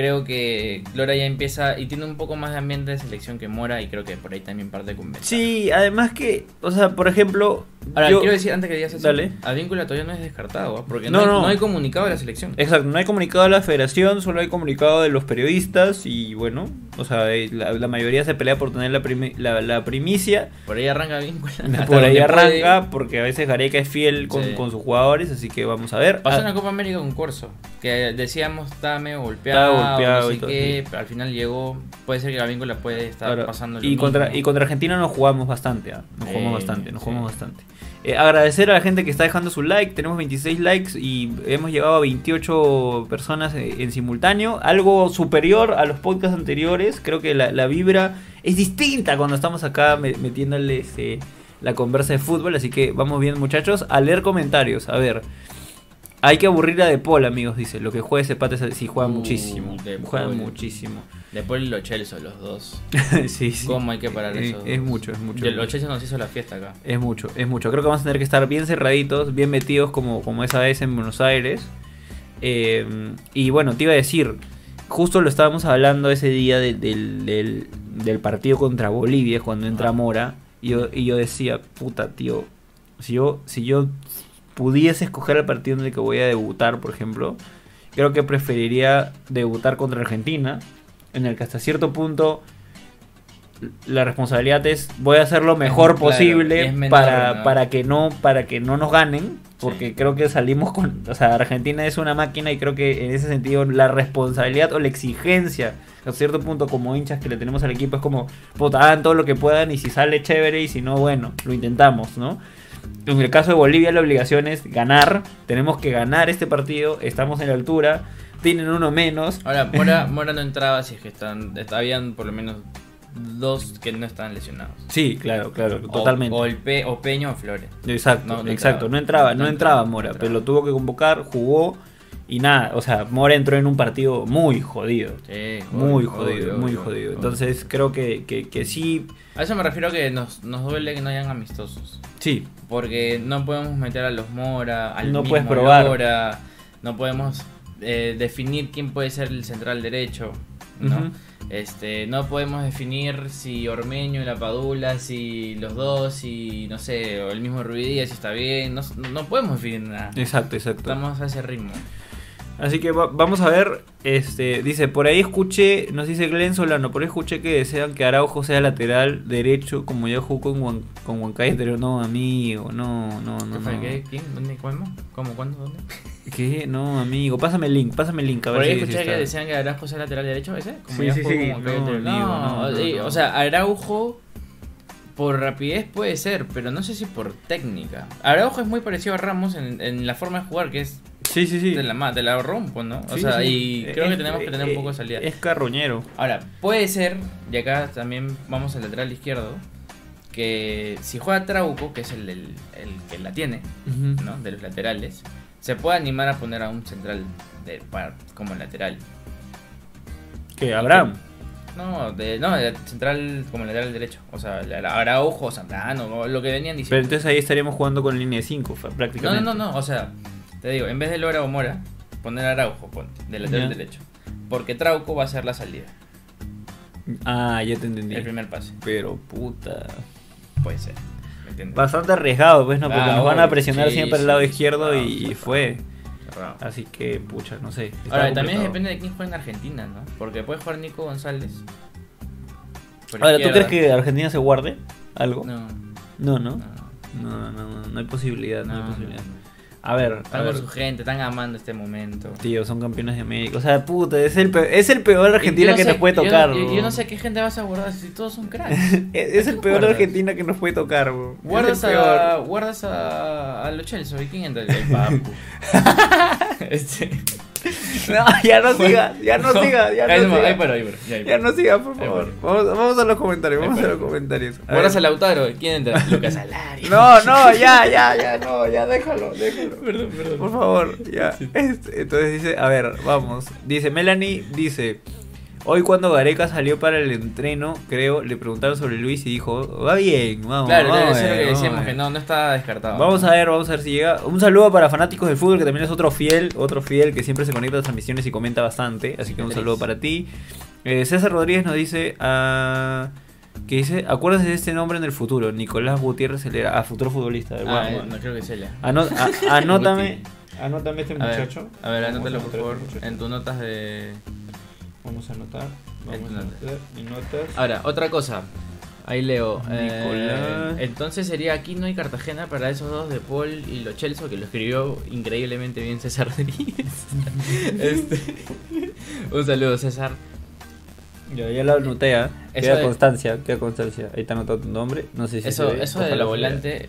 creo que Lora ya empieza y tiene un poco más de ambiente de selección que Mora y creo que por ahí también parte con. Sí, además que, o sea, por ejemplo, Ahora, yo- quiero decir, antes que digas eso, Dale. Advíncula todavía no es descartado, ¿ah? porque No, no, hay, no. no hay comunicado de la selección. Exacto, no hay comunicado de la federación, solo hay comunicado de los periodistas y bueno, o sea, eh, la, la mayoría se pelea por tener la, primi- la, la primicia. Por ahí arranca Advíncula. hasta Por ahí puede. arranca, porque a veces Gareca es fiel con, Sí. con sus jugadores, así que vamos a ver. Pasó Ah, en la Copa América con Corso, que decíamos estaba medio golpeado, golpeado no y sé todo, qué, pero al final llegó, puede ser que la víncula puede estar pasando y contra, mismo. y contra Argentina nos jugamos bastante, ¿ah? nos jugamos bastante, nos sí. jugamos bastante. Eh, agradecer a la gente que está dejando su like, tenemos 26 likes y hemos llegado a 28 personas eh, en simultáneo, algo superior a los podcasts anteriores, creo que la, la vibra es distinta cuando estamos acá me- metiéndoles eh, la conversa de fútbol, así que vamos bien muchachos, a leer comentarios, a ver. Hay que aburrir a De Paul, amigos, dice. Lo que juega ese pata sí juega Uh, muchísimo. De Juega Paul. muchísimo. Después los Chelsea, los dos. sí, sí. ¿Cómo hay que parar Es- esos es mucho, es mucho, Y mucho. Chelsea nos hizo la fiesta acá. Es mucho, es mucho. Creo que vamos a tener que estar bien cerraditos, bien metidos como, como esa vez en Buenos Aires. Eh, y bueno, te iba a decir, justo lo estábamos hablando ese día de- del, partido contra Bolivia, cuando entra Ajá. Mora. Y yo, y yo decía, puta, tío, si yo, si yo pudiese escoger el partido en el que voy a debutar, por ejemplo, creo que preferiría debutar contra Argentina, en el que hasta cierto punto la responsabilidad es voy a hacer lo mejor Claro, posible menor, para, ¿no? para que no para que no nos ganen porque Sí. creo que salimos con o sea Argentina es una máquina y creo que en ese sentido la responsabilidad o la exigencia a cierto punto como hinchas que le tenemos al equipo es como hagan todo lo que puedan y si sale chévere y si no bueno lo intentamos no en el caso de Bolivia la obligación es ganar tenemos que ganar este partido estamos en la altura tienen uno menos Ahora, Mora, Mora no entraba si es que están, habían por lo menos dos que no estaban lesionados. Sí, claro, claro, totalmente. O, el Pe- o Peño o Flores. Exacto, No, no exacto. entraba. No entraba, no, No entraba Mora, entraba. pero lo tuvo que convocar, jugó y nada. O sea, Mora entró en un partido muy jodido. Sí, Muy obvio, jodido, obvio, muy jodido. Entonces creo que, que, que sí, A eso me refiero que nos, nos duele que no hayan amistosos. sí, Porque no podemos meter a los Mora, al No mismo puedes probar. Lora, no podemos eh, definir quién puede ser el central derecho, ¿no? Este, no podemos definir si Ormeño y la Padula, si los dos, si no sé, o el mismo Ruidía, si está bien, no, no podemos definir nada. exacto, exacto. Estamos a ese ritmo. Así que va- vamos a ver, este, dice, por ahí escuché, nos dice Glenn Solano, por ahí escuché que desean que Araujo sea lateral derecho como ya jugó con, Huan, con pero no, amigo, no, no, no, ¿Qué fue? no. ¿Qué? ¿Quién? ¿Dónde? ¿Cuándo? ¿Cómo? ¿Cuándo? ¿Dónde? ¿Qué? No, amigo, pásame el link, pásame el link, a Por ver ahí si- si escuché que decían que Araujo sea lateral derecho, ¿ese? Como Sí, ya sí, jugó sí. como No, amigo, no, o sea, Araujo por rapidez puede ser, pero no sé si por técnica. Araujo es muy parecido a Ramos en, en la forma de jugar, que es Sí, sí, sí. de la, de la rompo, ¿no? O Sí, sea, sí. y creo Es- que tenemos que tener un eh, poco de salida. Es carroñero. Ahora, puede ser, y acá también vamos al lateral izquierdo, que si juega Trauco, que es el, el que la tiene, ¿no? De los laterales, se puede animar a poner a un central de, para- como lateral. ¿Qué? ¿Abraham? No, de, no, de central como lateral derecho. O sea, Araujo, Santano, o lo que venían Pero diciendo. entonces ahí estaríamos jugando con línea de 5, No, prácticamente. no, no, no, o sea, te digo, en vez de Lora o Mora, poner a Araujo, ponte, de lateral Ya. derecho. Porque Trauco va a ser la salida, Ah, ya te entendí. el primer pase. Pero puta. Puede ser, ¿me entiendes? Bastante arriesgado, pues, ¿no? Porque Ah, nos van a obvio, presionar sí, siempre al lado sí, izquierdo y, fue. Cerrado. Así que, pucha, no sé. está Ahora, también complicado. depende de quién juega en Argentina, ¿no? Porque puede jugar Nico González. por Ahora, ¿tú izquierda. crees que Argentina se guarde algo? No, No, no. no. No, no, no, no hay posibilidad, no, No, hay posibilidad. no. A ver, a Están ver. con su gente, están amando este momento. Tío, son campeones de América. O sea, puta, es el, pe- es el peor Argentina no que sé- nos puede tocar. Yo, yo no sé qué gente vas a guardar si todos son cracks. Es, es el ¿Qué peor guardas? Argentina que nos puede tocar, bro. Guardas a, peor. guardas a, a los Chelsea. ¿Y quién entra? El Papu. este. No, ya no siga, ya no ya no ahí siga. paro, ahí paro, ya, ahí Ya paro. no siga, por favor. Vamos, vamos a los comentarios, vamos a los comentarios. A Guardas a. Lautaro. ¿Quién entra? Lucas Alario. No, no, ya, ya, ya, no, ya déjalo, déjalo. Perdón, perdón. Por favor, ya. Este, entonces dice, a ver, vamos. Dice, Melanie dice, hoy cuando Gareca salió para el entreno, creo, le preguntaron sobre Luis y dijo, va bien, vamos. Claro, vamos claro, eso es lo que decíamos, que bien". no, no está descartado. Vamos a ver, vamos a ver si llega. Un saludo para fanáticos del fútbol, que también es otro fiel, otro fiel que siempre se conecta a las transmisiones y comenta bastante. Así que un saludo para ti. Eh, César Rodríguez nos dice, ah, que dice, acuérdate de este nombre en el futuro. Nicolás Gutiérrez Celera, ah, futuro futbolista. del Ah, eh, no creo que sea ella. Ano- a- anótame, anótame este A ver, muchacho. a ver, anótalo por favor muchacho. en tus notas de... Vamos a anotar. Vamos a nota. anotar mi notas. Ahora, otra cosa. Ahí leo. eh, Nicolás. entonces sería Aquino y Cartagena para esos dos de Paul y Lo Celso, que lo escribió increíblemente bien César Rodríguez. Este, un saludo, César. Ya, ya lo anoté. Eso Queda de- constancia, queda constancia. Ahí está anotado tu nombre. No sé si Eso, se ve. eso de la volante.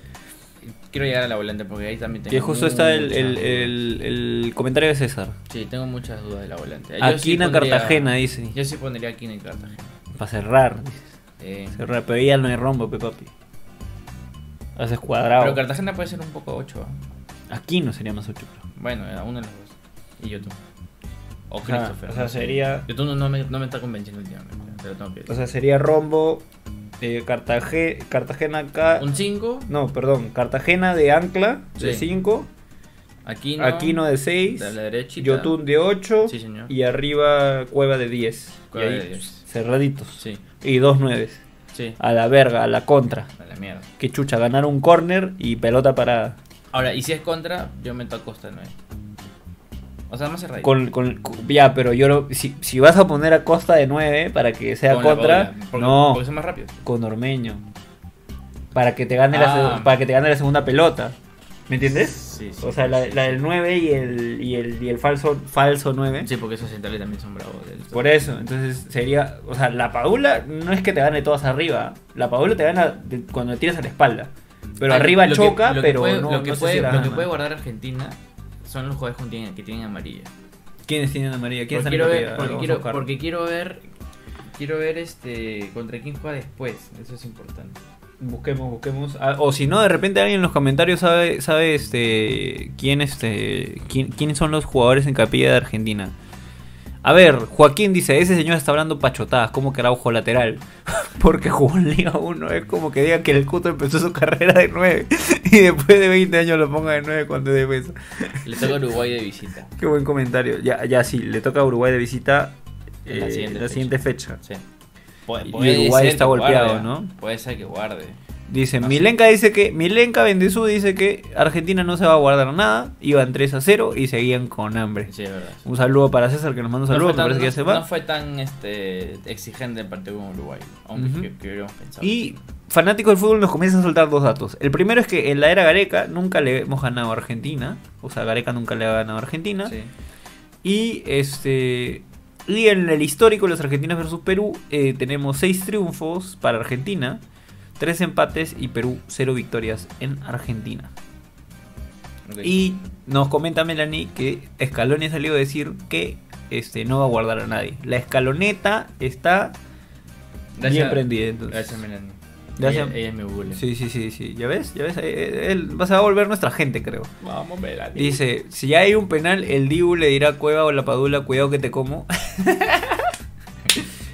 Quiero llegar a la volante porque ahí también tengo. Que justo está el, el, muchas el, el comentario de César. Sí, tengo muchas dudas de la volante. Yo sí Aquina pondría- Cartagena, dice. Yo sí pondría Aquino y Cartagena. Para cerrar, dices. Eh, Cerrar, pero ya no hay rombo, pe papi. Haces cuadrado. pero Cartagena puede ser un poco 8. Aquí no sería más 8, pero. Bueno, era uno de los dos. Y yo tú. O sea, Christopher. o sea, sería- Yo tú no, no me, no me está convenciendo últimamente. Te lo tengo que decir. O sea, sería rombo. Eh, Cartage- Cartagena acá. un 5. No, perdón. Cartagena de ancla de Sí. 5. Aquino. Aquino de 6. De la derechita. Yotun de 8. Sí, señor. Y arriba Cueva de 10. Cueva de 10. cerraditos. Sí, Y dos 9. sí. A la verga, a la contra. A la mierda. Que chucha, ganar un corner y pelota parada. Ahora, y si es contra, yo meto a Costa de 9. O sea, más cerradito. Con, con, con- ya, pero yo lo- si, si vas a poner a Costa de 9 para que sea Con la contra, bola, porque, no, Porque son más rápidos. con Ormeño. Para que te gane la Ah. para que te gane la segunda pelota. ¿Me entiendes? Sí, sí. O sea, la, la del 9 y el, y el, y el falso, falso 9. Sí, porque esos centrales también son bravos. del- Por eso, entonces sería, o sea, la Padula no es que te gane todas arriba, la Padula te gana de- cuando le tiras a la espalda. Pero Ah, arriba lo que- choca, lo que pero puede- no, lo que, no sé puede, si la lo que gana. puede guardar Argentina son los jugadores que tienen, que tienen amarilla. ¿Quiénes tienen amarilla? ¿Quiénes Porque quiero, ver, quiero, porque quiero ver quiero ver este contra quién juega después. Eso es importante. Busquemos, busquemos. Ah, o si no, de repente alguien en los comentarios sabe, sabe este quién este quién, quiénes son los jugadores en capilla de Argentina. A ver, Joaquín dice, ese señor está hablando pachotadas, como que era ojo lateral. Porque jugó en Liga 1, es como que diga que el Cuto empezó su carrera de 9 y después de 20 años lo ponga de 9 cuando es defensa. Le toca a Uruguay de visita. Qué buen comentario. Ya, ya sí, le toca a Uruguay de visita En la eh, siguiente la fecha. siguiente fecha. Sí. Y Uruguay está golpeado, guarde, ¿no? Puede ser que guarde. Dice, No sé. Milenka dice que, Milenka Bendezú dice que Argentina no se va a guardar nada, iban 3 a 0 y seguían con hambre. Sí, es verdad. Un saludo para César que nos manda un No saludo, fue me tan- parece que ya no- se va. no fue tan este, exigente el partido con Uruguay, aunque Ujú. que, que hubiéramos pensado. Y fanáticos del fútbol nos comienzan a soltar dos datos. El primero es que en la era Gareca nunca le hemos ganado a Argentina. O sea, Gareca nunca le ha ganado a Argentina. Sí. Y este. Y en el histórico de los Argentinos versus Perú, eh, tenemos 6 triunfos para Argentina, 3 empates y Perú 0 victorias en Argentina. Y nos comenta Melanie que Scaloni ha salido a decir que este, no va a guardar a nadie. La escaloneta está bien prendida. entonces. Gracias, Melanie. Gracias. Ella, mi Google. Sí, sí, sí, sí. ¿Ya ves? ¿Ya ves? Eh, Él va a volver nuestra gente, creo. Vamos, Melanie. Dice, si ya hay un penal, el Dibu le dirá a Cueva o la Padula, cuidado que te como.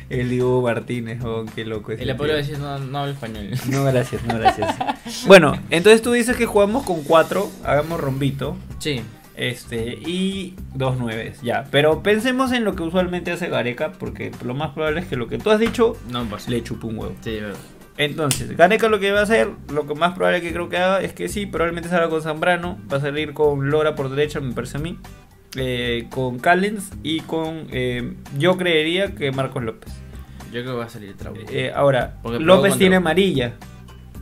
el Dibu Martínez, oh, qué loco le puedo decir, no, no hablo español. No, gracias, no, gracias. bueno, entonces tú dices que jugamos con cuatro, hagamos rombito. Sí. Este, y dos nueves, ya. Pero pensemos en lo que usualmente hace Gareca, porque lo más probable es que lo que tú has dicho No pasa. le chupa un huevo. Sí, verdad. Entonces, Gareca lo que va a hacer, lo que más probable que creo que haga es que sí, probablemente salga con Zambrano, va a salir con Lora por derecha, me parece a mí, eh, con Callens y con, eh, yo creería que Marcos López. Yo creo que va a salir Trauco. Eh, ahora, Porque López tiene amarilla,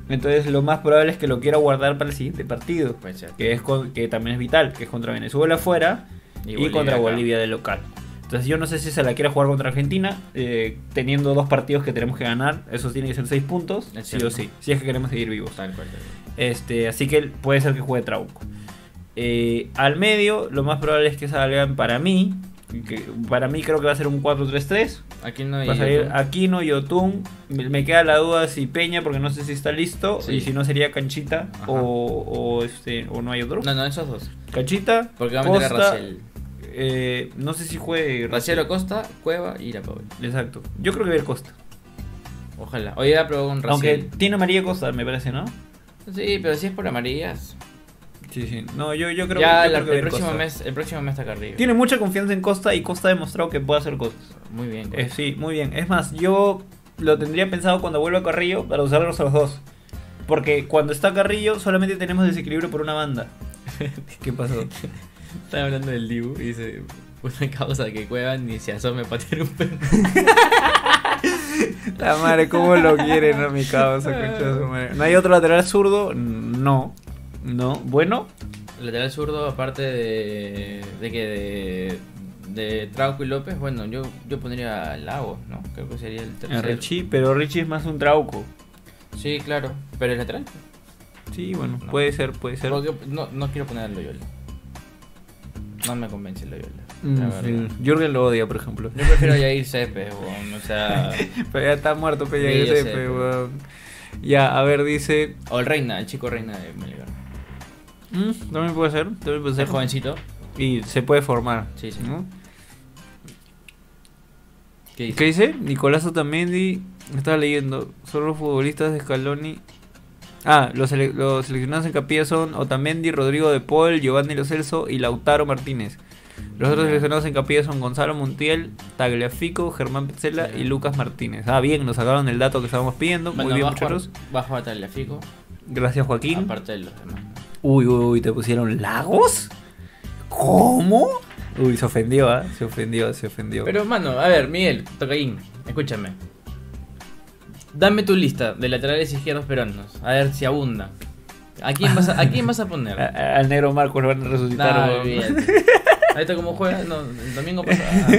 entonces lo más probable es que lo quiera guardar para el siguiente partido, Puede ser. que, es con- que también es vital, que es contra Venezuela afuera y, Bolivia contra acá. Bolivia de local. Entonces yo no sé si se la quiere jugar contra Argentina, eh, teniendo dos partidos que tenemos que ganar, eso tiene que ser seis puntos, Es sí cierto. o sí, si es que queremos seguir vivos. Tal cual. tal cual. Este, así que puede ser que juegue Trauco. Eh, al medio, lo más probable es que salgan para mí, que para mí creo que va a ser un 4-3-3. Aquí no hay. Va a salir. Aquino y Otún. Me me queda la duda si Peña, porque no sé si está listo. Sí. Y si no sería Canchita o, o este o no hay otro. No, no, esos dos. Canchita, Porque va a meter a Costa, Raciel. eh, no sé si juegue Raciel Acosta, Cueva y Irapaul. Exacto. Yo creo que va a ir Costa. Ojalá. Hoy ya probó con Aunque Raciel. tiene María Costa, me parece, ¿no? Sí, pero si es por amarillas. Sí, sí. No, yo, yo creo, ya que el, próximo mes, el próximo mes está arriba. Tiene mucha confianza en Costa y Costa ha demostrado que puede hacer cosas. Muy bien. Eh, sí, muy bien. Es más, yo lo tendría pensado cuando vuelva Carrillo para usarlos a los dos. Porque cuando está Carrillo solamente tenemos desequilibrio por una banda. ¿Qué pasó? Estaba hablando del Dibu y dice. Una causa que Cueva ni se asome para tener un perro. La madre, ¿cómo lo quieren a mi causa? ¿No hay otro lateral zurdo? No. No. Bueno, Lateral zurdo, aparte de. de que de. de Trauco y López, bueno, yo, yo pondría Lagos, ¿no? Creo que sería el tercero. Richie, pero Richie es más un trauco. Sí, claro. Pero es lateral. Sí, bueno, No. puede ser, puede ser. Porque no, no quiero poner a Loyola. No me convence Loyola. Mm, sí. Jürgen lo odia, por ejemplo. Yo prefiero a Yair Cepes, weón, o sea. Pero ya está muerto, pero Sí, ya ya sé, sé, pe, pero- weón. Ya, a ver, dice. O el Reina, el chico Reina de Melgar. Mm, también puede ser, también puede Es ser. jovencito. Y se puede formar. Sí, sí. ¿no? ¿Qué dice? ¿Qué dice? Nicolás Otamendi. Estaba leyendo. Son los futbolistas de Scaloni. Ah, los, sele- los seleccionados en capilla son Otamendi, Rodrigo de Paul, Giovanni Lo Celso y Lautaro Martínez. Los otros seleccionados en capilla son Gonzalo Montiel, Tagliafico, Germán Petzela Sí. y Lucas Martínez. Ah, bien, nos sacaron el dato que estábamos pidiendo. Muy bien, muchachos. Va a Tagliafico, Gracias, Joaquín. aparte de los demás. Uy, uy, uy, te pusieron Lagos. ¿Cómo? Uy, se ofendió, ¿ah? Se ofendió, se ofendió. Pero, mano, a ver, Miguel, Tocaín, escúchame. Dame tu lista de laterales izquierdos peruanos. A ver si abunda. ¿A quién vas a, a, quién vas a poner? A- al negro Marcos lo van a resucitar. Nah, olvídate. Ahorita como juega, no, el domingo pasado.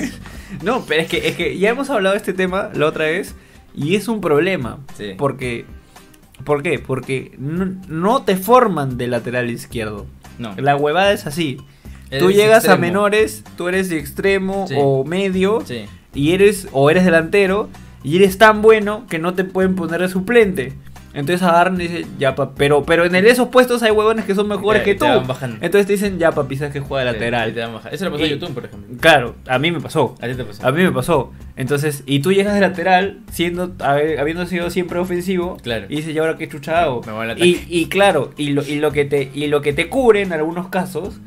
No, pero es que, es que ya hemos hablado de este tema la otra vez y es un problema. Sí. Porque, ¿Por qué? Porque no, no te forman de lateral izquierdo. No. La huevada es así. Eres tú llegas a menores, tú eres de extremo Sí. o medio Sí. y eres o eres delantero y eres tan bueno que no te pueden poner de suplente. Entonces agarran y dicen, ya, pa, pero, pero en el- esos puestos hay huevones que son mejores Te- que tú. Entonces te dicen, ya, papi, sabes que juega de lateral. te. Eso le pasó a Y- YouTube, por ejemplo. Claro, a mí me pasó. A ti te pasó. A mí me pasó. Entonces, y tú llegas de lateral, siendo, habiendo sido siempre ofensivo, Claro. y dices, ¿y ahora qué chucha hago? Me voy al Y, y claro, y lo, y lo que te, y lo que te cubre en algunos casos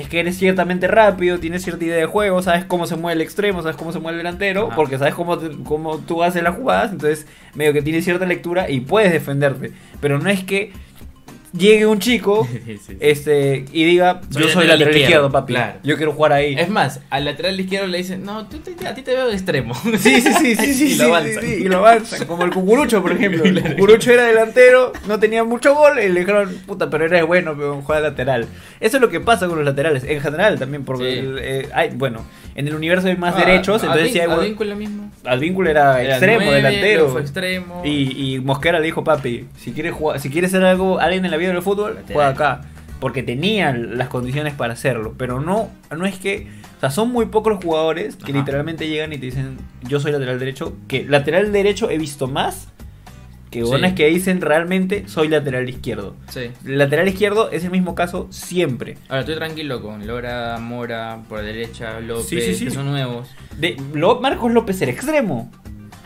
es que eres ciertamente rápido, tienes cierta idea de juego, sabes cómo se mueve el extremo, sabes cómo se mueve el delantero, Ajá. porque sabes cómo, te- cómo tú haces las jugadas, entonces medio que tienes cierta lectura y puedes defenderte. Pero no es que llegue un chico Sí, sí, sí. este y diga, Soy yo soy lateral lateral izquierdo, izquierdo, papi, claro. yo quiero jugar ahí. Es más, al lateral izquierdo le dicen, no, tú te- a ti te veo de extremo. Sí, sí, sí, sí, sí, Y lo avanzan. sí, y lo avanzan. Como el Cucurucho, por ejemplo. El Cucurucho era delantero, no tenía mucho gol, y le dijeron, puta, pero eres bueno, pero juega lateral. Eso es lo que pasa con los laterales, en general también, porque Sí. el, eh, hay, bueno, en el universo hay más Ah, derechos, entonces sí hay Advíncula buen- lo mismo. Advíncula era, Era extremo, nueve, delantero. fue extremo. Y, y Mosquera le dijo, papi, si quieres jugar, si quieres ser algo, alguien en la vida del fútbol, Lateral. juega acá. Porque tenían las condiciones para hacerlo. Pero no, no es que. O sea, son muy pocos los jugadores que Ajá. literalmente llegan y te dicen, yo soy lateral derecho. Que lateral derecho he visto más que Sí. buenas que dicen realmente soy lateral izquierdo. Sí. Lateral izquierdo es el mismo caso siempre. Ahora estoy tranquilo con Lora, Mora, por derecha, López, Sí, sí, sí. que son nuevos. De, Lo- Marcos López era extremo.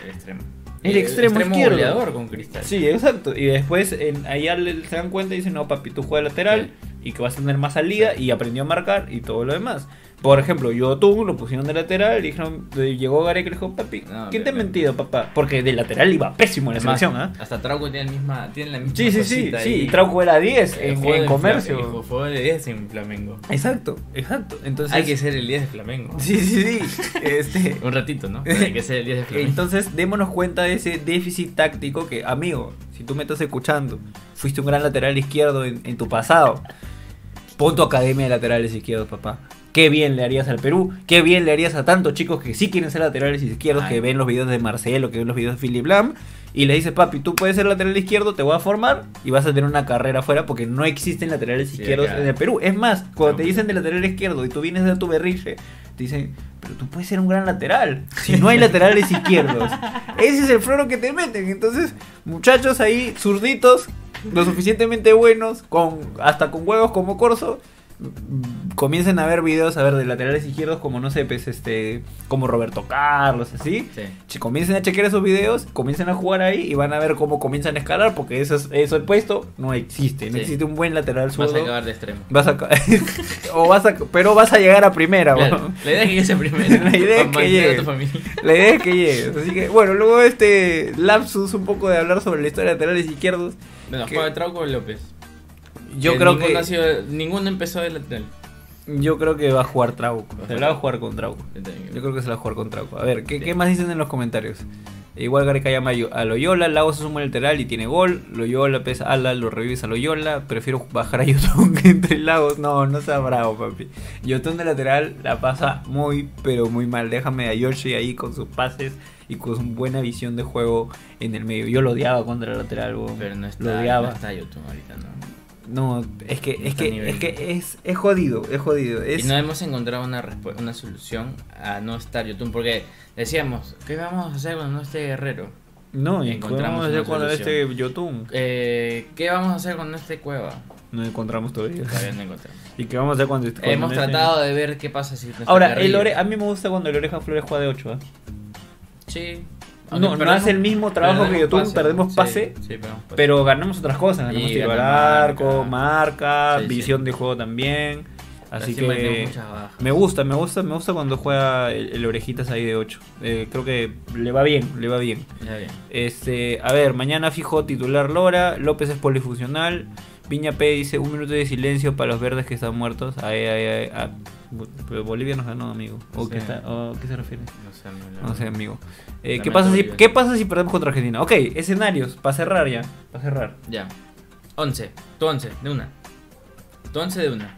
El extremo. El extremo izquierdo. goleador con Cristal. Sí, exacto. Y después en, allá le- se dan cuenta y dicen, no, papi, tú juegas lateral y que vas a tener más salida y aprendió a marcar y todo lo demás. Por ejemplo, Yotun lo pusieron de lateral y dijeron, eh, llegó Gareca y le dijo, papi, No, ¿quién te ha mentido, papá? Porque de lateral iba pésimo en la selección, ¿ah? Hasta Trauco tiene, el misma, tiene la misma Sí, sí, sí. Y Trauco era 10 Eh, en, comercio. Fla- Jugó de 10 en Flamengo. Exacto, exacto. Entonces, Hay que ser el 10 de Flamengo. Sí, sí, sí. este, Un ratito, ¿no? Hay que ser el 10 de Flamengo. Entonces, démonos cuenta de ese déficit táctico que, amigo, si tú me estás escuchando, fuiste un gran lateral izquierdo en, en tu pasado, pon tu academia de laterales izquierdos, papá. Qué bien le harías al Perú, qué bien le harías a tantos chicos que sí quieren ser laterales izquierdos, Ay. que ven los videos de Marcelo, que ven los videos de Philip Lam, y le dices, papi, tú puedes ser lateral izquierdo, te voy a formar y vas a tener una carrera afuera porque no existen laterales Sí, izquierdos en el Perú. Es más, cuando No, te dicen de lateral izquierdo y tú vienes de tu berriche, te dicen, pero tú puedes ser un gran lateral. Si no hay laterales izquierdos. Ese es el floro que te meten. Entonces, muchachos ahí, zurditos, lo suficientemente buenos, con hasta con huevos como Corso, comiencen a ver videos, a ver, de laterales izquierdos como, no sé, pues, este, como Roberto Carlos, así. Sí. Comiencen a chequear esos videos, comiencen a jugar ahí y van a ver cómo comienzan a escalar, porque eso, es, eso el puesto no existe. No Sí. existe un buen lateral Vas zurdo. a acabar de extremo. Vas a, o vas a, pero vas a llegar a primera, Claro, la idea es que llegues a primero. La idea es que llegues. La idea es que llegues. Así que, bueno, luego este lapsus un poco de hablar sobre la historia de laterales izquierdos. Bueno, ¿Qué? juega Trauco López. Yo Que creo ninguno que ha sido- ninguno empezó de lateral. yo creo que va a jugar Trauco. Se la va a jugar con Trauco. Yo creo que se la va a jugar con Trauco. A ver, ¿qué, Sí. qué más dicen en los comentarios? Igual Gareca llama a Yo- a Loyola, Lagos es un buen lateral y tiene gol. Loyola pesa ala, lo revives a Loyola. Prefiero bajar a Yotun que entre Lagos. No, no sea bravo, papi. Yotun de lateral la pasa muy, pero muy mal. Déjame a Yoshi ahí con sus pases y con su buena visión de juego en el medio. Yo lo odiaba contra el lateral. Pero no está, lo no está YouTube ahorita, ¿no? No, es que, es a que, nivel. es que es, es jodido, es jodido. Es, Y no hemos encontrado una, una solución a no estar YouTube. Porque decíamos, ¿qué vamos a hacer cuando no esté Guerrero? no, y encontramos encontramos hacer una cuando solución. este Yotun. Eh, ¿Qué vamos a hacer cuando no esté Cueva? No encontramos todavía. Todavía no encontramos. ¿Y qué vamos a hacer cuando, cuando Hemos esté? tratado de ver qué pasa si no Ahora, el. Ore, a mí me gusta cuando el Oreja Flores juega de 8. Sí. No, no Perdemos- hace el mismo trabajo que YouTube, perdemos pase, sí, perdemos pase. pero ganamos otras cosas. Ganamos tiro al arco, marca, sí. visión de juego también. Así que me gusta, me gusta, me gusta cuando juega el, el Orejitas ahí de 8. creo que le va bien, le va bien. Este, a ver, mañana fijo titular Lora, López es polifuncional, Piña P dice un minuto de silencio para los verdes que están muertos. Ay, ay, ay, ah, Bo- pero Bolivia nos ganó, amigo. ¿O Sí. qué, está, o qué se refiere? No sé, no, No sé, amigo. Eh, ¿qué, pasa si. ¿Qué pasa si perdemos contra Argentina? Ok, escenarios, para cerrar ya. Para cerrar. Ya. 11. Tu 11, de una. Tu 11 de una.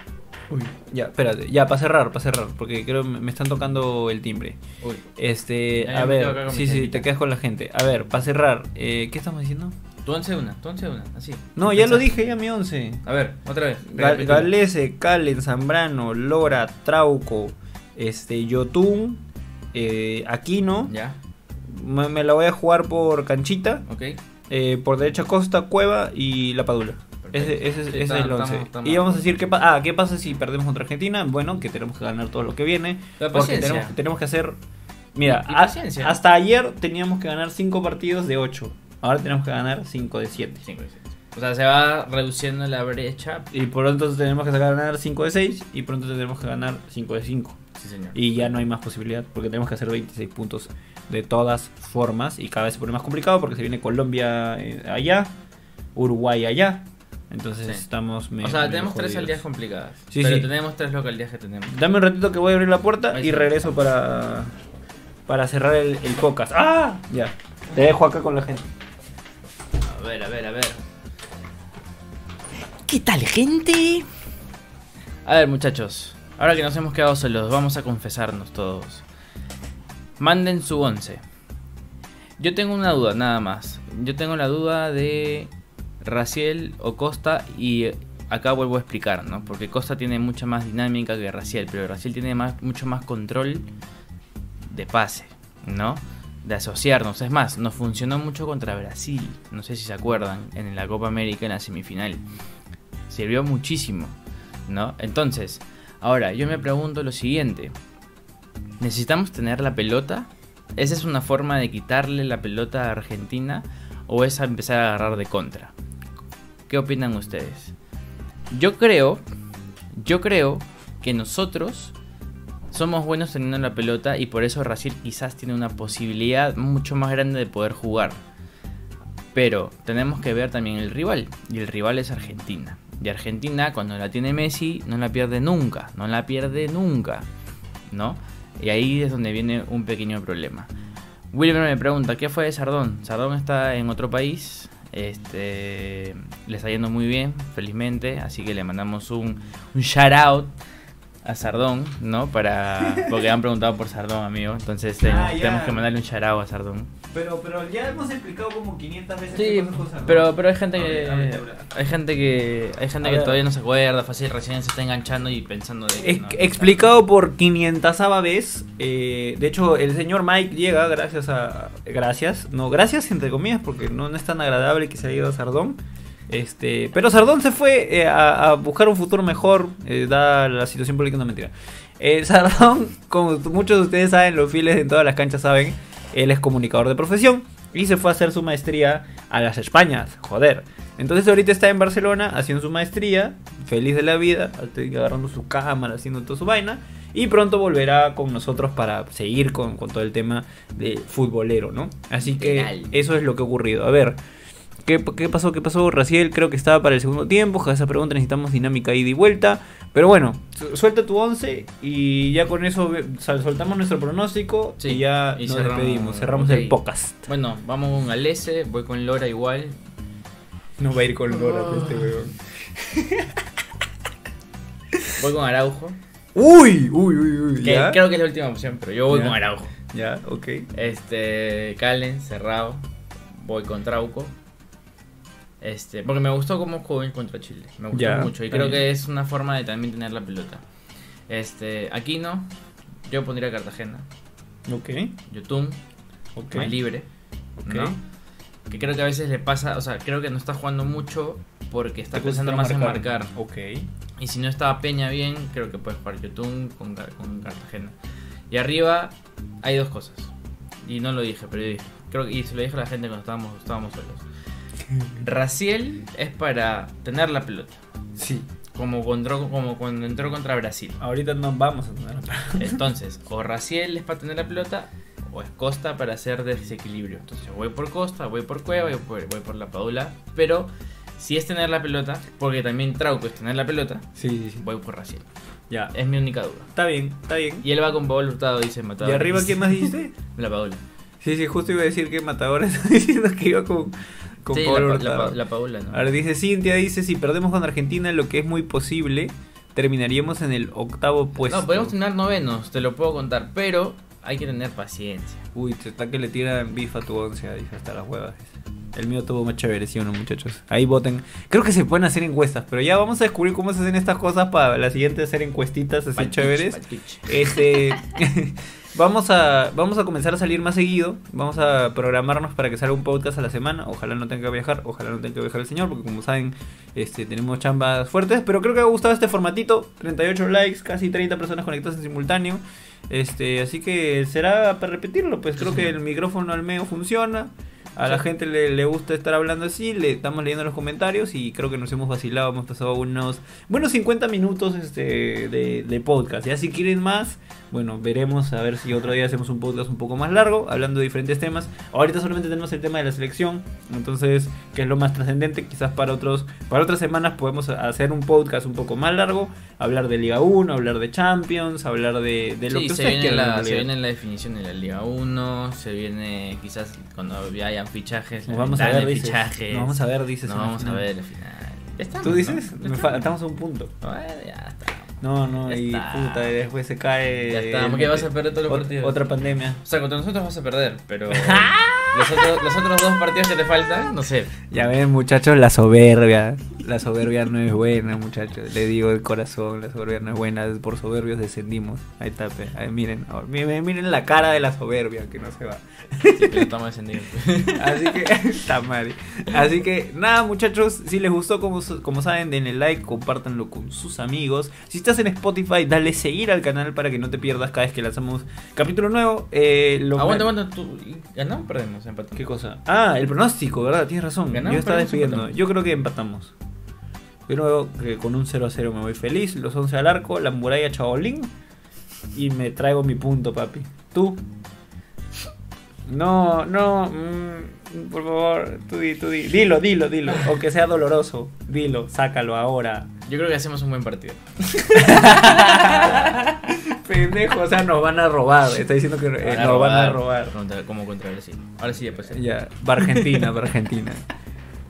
Uy, ya, espérate, ya, para cerrar, para cerrar, porque creo que me están tocando el timbre. Uy. Este, Ya, a ver, sí, sí, te quedas con la gente. A ver, para cerrar, eh, ¿qué estamos diciendo? Tu 11 de una. Tu 11 de una. Así. No, ya lo dije, ya mi 11. A ver, otra vez. Gal-. Galese, Calen, Zambrano, Lora, Trauco, este, Yotun, eh, Aquino, Ya. me, me la voy a jugar por Canchita, Ok. eh, por derecha Costa, Cueva y La Padula. Ese, ese es- el 11. estamos- estamos- Y vamos a decir, ¿qué, pa- ah, ¿qué pasa si perdemos contra Argentina? Bueno, que tenemos que ganar todo lo que viene. La Porque paciencia. tenemos, tenemos que hacer... Mira, hasta ayer teníamos que ganar 5 partidos de 8. Ahora tenemos que ganar 5 de 7. Cinco y seis. O sea, se va reduciendo la brecha. Y pronto tenemos que ganar 5 de 6 y pronto tenemos que ganar 5 de 5. Sí, señor. Y ya no hay más posibilidad porque tenemos que hacer 26 puntos de todas formas y cada vez se pone más complicado porque se viene Colombia eh, allá, Uruguay allá. Entonces Sí. estamos... me- o sea, medio tenemos tres jodidos. aldeas complicadas. Sí, pero sí. tenemos tres localidades que tenemos. Dame un ratito que voy a abrir la puerta Ahí y regreso para, para cerrar el, el podcast. ¡Ah! Ya. Te dejo acá con la gente. A ver, a ver, a ver. ¿Qué tal, gente? A ver, muchachos. Ahora que nos hemos quedado solos, vamos a confesarnos todos. Manden su 11. Yo tengo una duda, nada más. Yo tengo la duda de Raciel o Costa y acá vuelvo a explicar, ¿no? Porque Costa tiene mucha más dinámica que Raciel, pero Raciel tiene más, mucho más control de pase, ¿no? De asociarnos. Es más, nos funcionó mucho contra Brasil. No sé si se acuerdan, en la Copa América en la semifinal. Sirvió muchísimo, ¿no? Entonces, ahora yo me pregunto lo siguiente. ¿Necesitamos tener la pelota? ¿Esa es una forma de quitarle la pelota a Argentina? ¿O es empezar a agarrar de contra? ¿Qué opinan ustedes? Yo creo, yo creo que nosotros somos buenos teniendo la pelota y por eso Brasil quizás tiene una posibilidad mucho más grande de poder jugar. Pero tenemos que ver también el rival. Y el rival es Argentina. Y Argentina, cuando la tiene Messi, no la pierde nunca. No la pierde nunca. ¿No? Y ahí es donde viene un pequeño problema. Wilmer me pregunta, ¿qué fue de Sardón? Sardón está en otro país. Este, le está yendo muy bien, felizmente. Así que le mandamos un, un shout out a Sardón, ¿no? Para, porque han preguntado por Sardón, amigo. Entonces tenemos, Ah, tenemos que mandarle un out a Sardón. Pero, pero ya hemos explicado como 500 veces Sí, pero, pero hay gente que hay gente que hay gente que todavía no se acuerda, fácil recién se está enganchando y pensando de que no, explicado por 500 vez. eh, de hecho, el señor Mike llega gracias a. Gracias. No, gracias entre comillas, porque no, no es tan agradable que se haya ido a Sardón. Este, pero Sardón se fue eh, a, a buscar un futuro mejor, eh, dada la situación política, no mentira. Eh, Sardón, como muchos de ustedes saben, los fieles en todas las canchas saben, él es comunicador de profesión y se fue a hacer su maestría a las Españas, joder. Entonces ahorita está en Barcelona haciendo su maestría, feliz de la vida, agarrando su cámara, haciendo toda su vaina. Y pronto volverá con nosotros para seguir con, con todo el tema de futbolero, ¿no? Así que eso es lo que ha ocurrido. A ver, ¿qué, qué pasó? ¿Qué pasó? Raciel creo que estaba para el segundo tiempo. A esa pregunta necesitamos dinámica ida y vuelta. Pero bueno, su- suelta tu 11 y ya con eso soltamos nuestro pronóstico Sí, y ya y nos cerramos- despedimos. Cerramos el podcast. Bueno, vamos con Alese, voy con Lora igual. No va a ir con Lora este weón. Voy con Araujo. Uy, uy, uy, uy. Que ¿Ya? creo que es la última opción, pero yo voy Ya. con Araujo. Ya, ok. Este, Calen, cerrado. Voy con Trauco. Este, porque me gustó cómo jugó contra Chile. Me gustó Ya, mucho. Y creo bien. que es una forma de también tener la pelota. Este, Aquino, yo pondría Cartagena. Ok, Yotun, ok. más libre. Ok. ¿no? Que creo que a veces le pasa, o sea, creo que no está jugando mucho porque está pensando más en marcar. Ok. Y si no estaba Peña bien, creo que puede jugar Yotun con, con Cartagena. Y arriba hay dos cosas. Y no lo dije, pero yo dije. Creo que, y se lo dije a la gente cuando estábamos, estábamos solos. Raciel es para tener la pelota. Sí. Como, contró- como cuando entró contra Brasil. Ahorita no vamos a tener Entonces, o Raciel es para tener la pelota, o es Costa para hacer desequilibrio. Entonces, voy por Costa, voy por Cueva, voy por, voy por la Padula. Pero si es tener la pelota, porque también Trauco es tener la pelota, Sí, sí, sí. voy por Raciel. Ya. Es mi única duda. Está bien, está bien. Y él va con Paolo Hurtado, dice Matador. ¿Y arriba quién más dijiste? La Paula. Sí, sí, justo iba a decir que Matador está diciendo que iba con, con sí, la, la, ¿no? Ahora dice Cintia, dice, si perdemos con Argentina, lo que es muy posible, terminaríamos en el octavo puesto. no, podemos tener novenos, te lo puedo contar, pero hay que tener paciencia. Uy, te está que le tiran bifa a tu once, dice, hasta las huevas. El mío tuvo más chévere, ¿sí o no, muchachos? Ahí voten. Creo que se pueden hacer encuestas, pero ya vamos a descubrir cómo se hacen estas cosas para la siguiente hacer encuestitas así Pal pitch, chéveres. Este. Vamos a, vamos a comenzar a salir más seguido. Vamos a programarnos para que salga un podcast a la semana. Ojalá no tenga que viajar. Ojalá no tenga que viajar el señor. Porque como saben, este, tenemos chambas fuertes. Pero creo que ha gustado este formatito. 38 likes, casi 30 personas conectadas en simultáneo. Este, así que será para repetirlo. Pues creo que el micrófono al medio funciona. A la gente le, le gusta estar hablando así, le estamos leyendo los comentarios y creo que nos hemos vacilado, hemos pasado unos buenos 50 minutos este, de, de podcast. Ya si quieren más, bueno, veremos a ver si otro día hacemos un podcast un poco más largo, hablando de diferentes temas. Ahorita solamente tenemos el tema de la selección, entonces, que es lo más trascendente, quizás para otros para otras semanas podemos hacer un podcast un poco más largo, hablar de Liga 1, hablar de Champions, hablar de, de lo Sí, que se viene, la, se viene la definición de la Liga 1, se viene quizás cuando ya hayan fichajes, Nos vamos a ver, dices. fichajes. Nos vamos a ver, dices. Nos vamos a final. ver estamos, ¿Tú dices? estamos. Estamos a un punto. Bueno, ya está. No, no, Ya y está. puta, y después se cae. Ya está, porque vas a perder todos los partidos. Otra pandemia. O sea, contra nosotros vas a perder, pero los, otros, los otros dos partidos que te faltan, no sé. Ya ven, muchachos, la soberbia. La soberbia no es buena, muchachos. Le digo de corazón, la soberbia no es buena. Por soberbios descendimos. Ahí está. Ahí, miren, ahora, miren, miren la cara de la soberbia que no se va. Sí, pero estamos descendidos. Así que, está madre. Así que, nada, muchachos, si les gustó, como, como saben, denle like, compártanlo con sus amigos. Si estás en Spotify, dale seguir al canal para que no te pierdas cada vez que lanzamos capítulo nuevo. Eh, lo- Aguanta, aguanta, ¿tú ganamos o perdemos? ¿Qué cosa? Ah, el pronóstico, ¿verdad? Tienes razón. ¿Ganamos, Yo estaba despidiendo. Yo creo que empatamos. Yo creo que con un 0 a 0 me voy feliz. Los 11 al arco, la muralla chabolín. Y me traigo mi punto, papi. ¿Tú? No, no. mm, por favor, tú di, tú di. Dilo, dilo, dilo. Aunque sea doloroso. Dilo, sácalo ahora. Yo creo que hacemos un buen partido. Pendejo, o sea, nos van a robar. Está diciendo que eh, nos van a robar. Contra- como contra Brasil. Ahora sí, ya pues. Ya, va Argentina, va Argentina.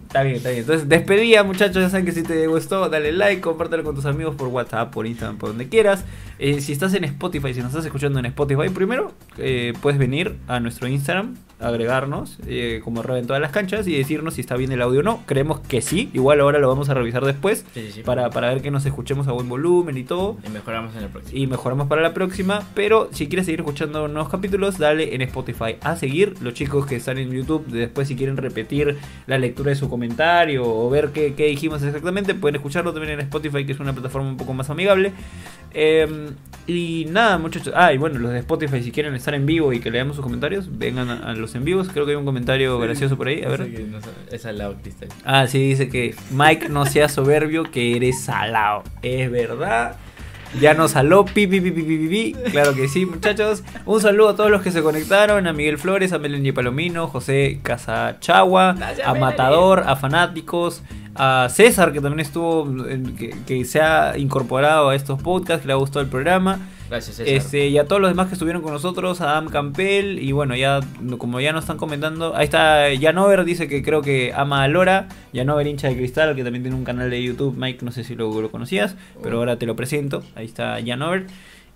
Está bien, está bien. Entonces, despedida, muchachos. Ya saben que si te gustó, dale like, compártelo con tus amigos por WhatsApp, por Instagram, por donde quieras. Eh, si estás en Spotify, si nos estás escuchando en Spotify, primero eh, puedes venir a nuestro Instagram, agregarnos eh, como arroba en todas las canchas y decirnos si está bien el audio o no. Creemos que sí. Igual ahora lo vamos a revisar después Sí, sí, sí. para, para ver que nos escuchemos a buen volumen y todo Y mejoramos en el próximo. y mejoramos para la próxima. Pero si quieres seguir escuchando nuevos capítulos, dale en Spotify a seguir. Los chicos que están en YouTube, después si quieren repetir la lectura de su comentario o ver qué, qué dijimos exactamente, pueden escucharlo también en Spotify, que es una plataforma un poco más amigable. Eh, y nada, muchachos. Ah, y bueno, los de Spotify, si quieren estar en vivo y que leamos sus comentarios, vengan a, a los en vivos. Creo que hay un comentario gracioso por ahí. A ver. Esa es la cristal. Ah, sí, dice que Mike no sea soberbio, que eres salado. Es verdad. Ya nos saló, pi, pi, pi, pi, pi, pi, pi. Claro que sí, muchachos. Un saludo a todos los que se conectaron: a Miguel Flores, a Melanie Palomino, José Casachagua, a. Matador, a Fanáticos, a César, que también estuvo, que, que se ha incorporado a estos podcasts, que le ha gustado el programa. Gracias, César. Este, y a todos los demás que estuvieron con nosotros, Adam Campbell, y bueno, ya como ya nos están comentando, ahí está Janover, dice que creo que ama a Lora, Janover hincha de cristal, que también tiene un canal de YouTube, Mike, no sé si lo, lo conocías, pero ahora te lo presento, ahí está Janover.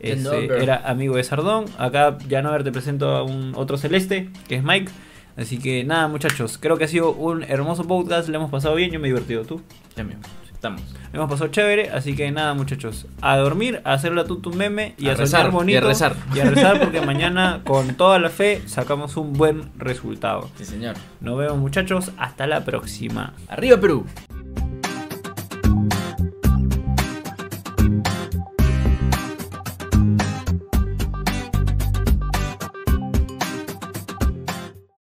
Este, era amigo de Sardón, acá Janover te presento a un otro celeste, que es Mike. Así que nada muchachos, creo que ha sido un hermoso podcast, le hemos pasado bien, yo me he divertido, ¿tú? Mismo. Estamos. Hemos pasado chévere, así que nada muchachos, a dormir, a hacer la tutu meme y a, A soñar bonito. y a rezar. Y a rezar porque mañana con toda la fe sacamos un buen resultado. Sí, señor. Nos vemos muchachos, hasta la próxima. Arriba, Perú.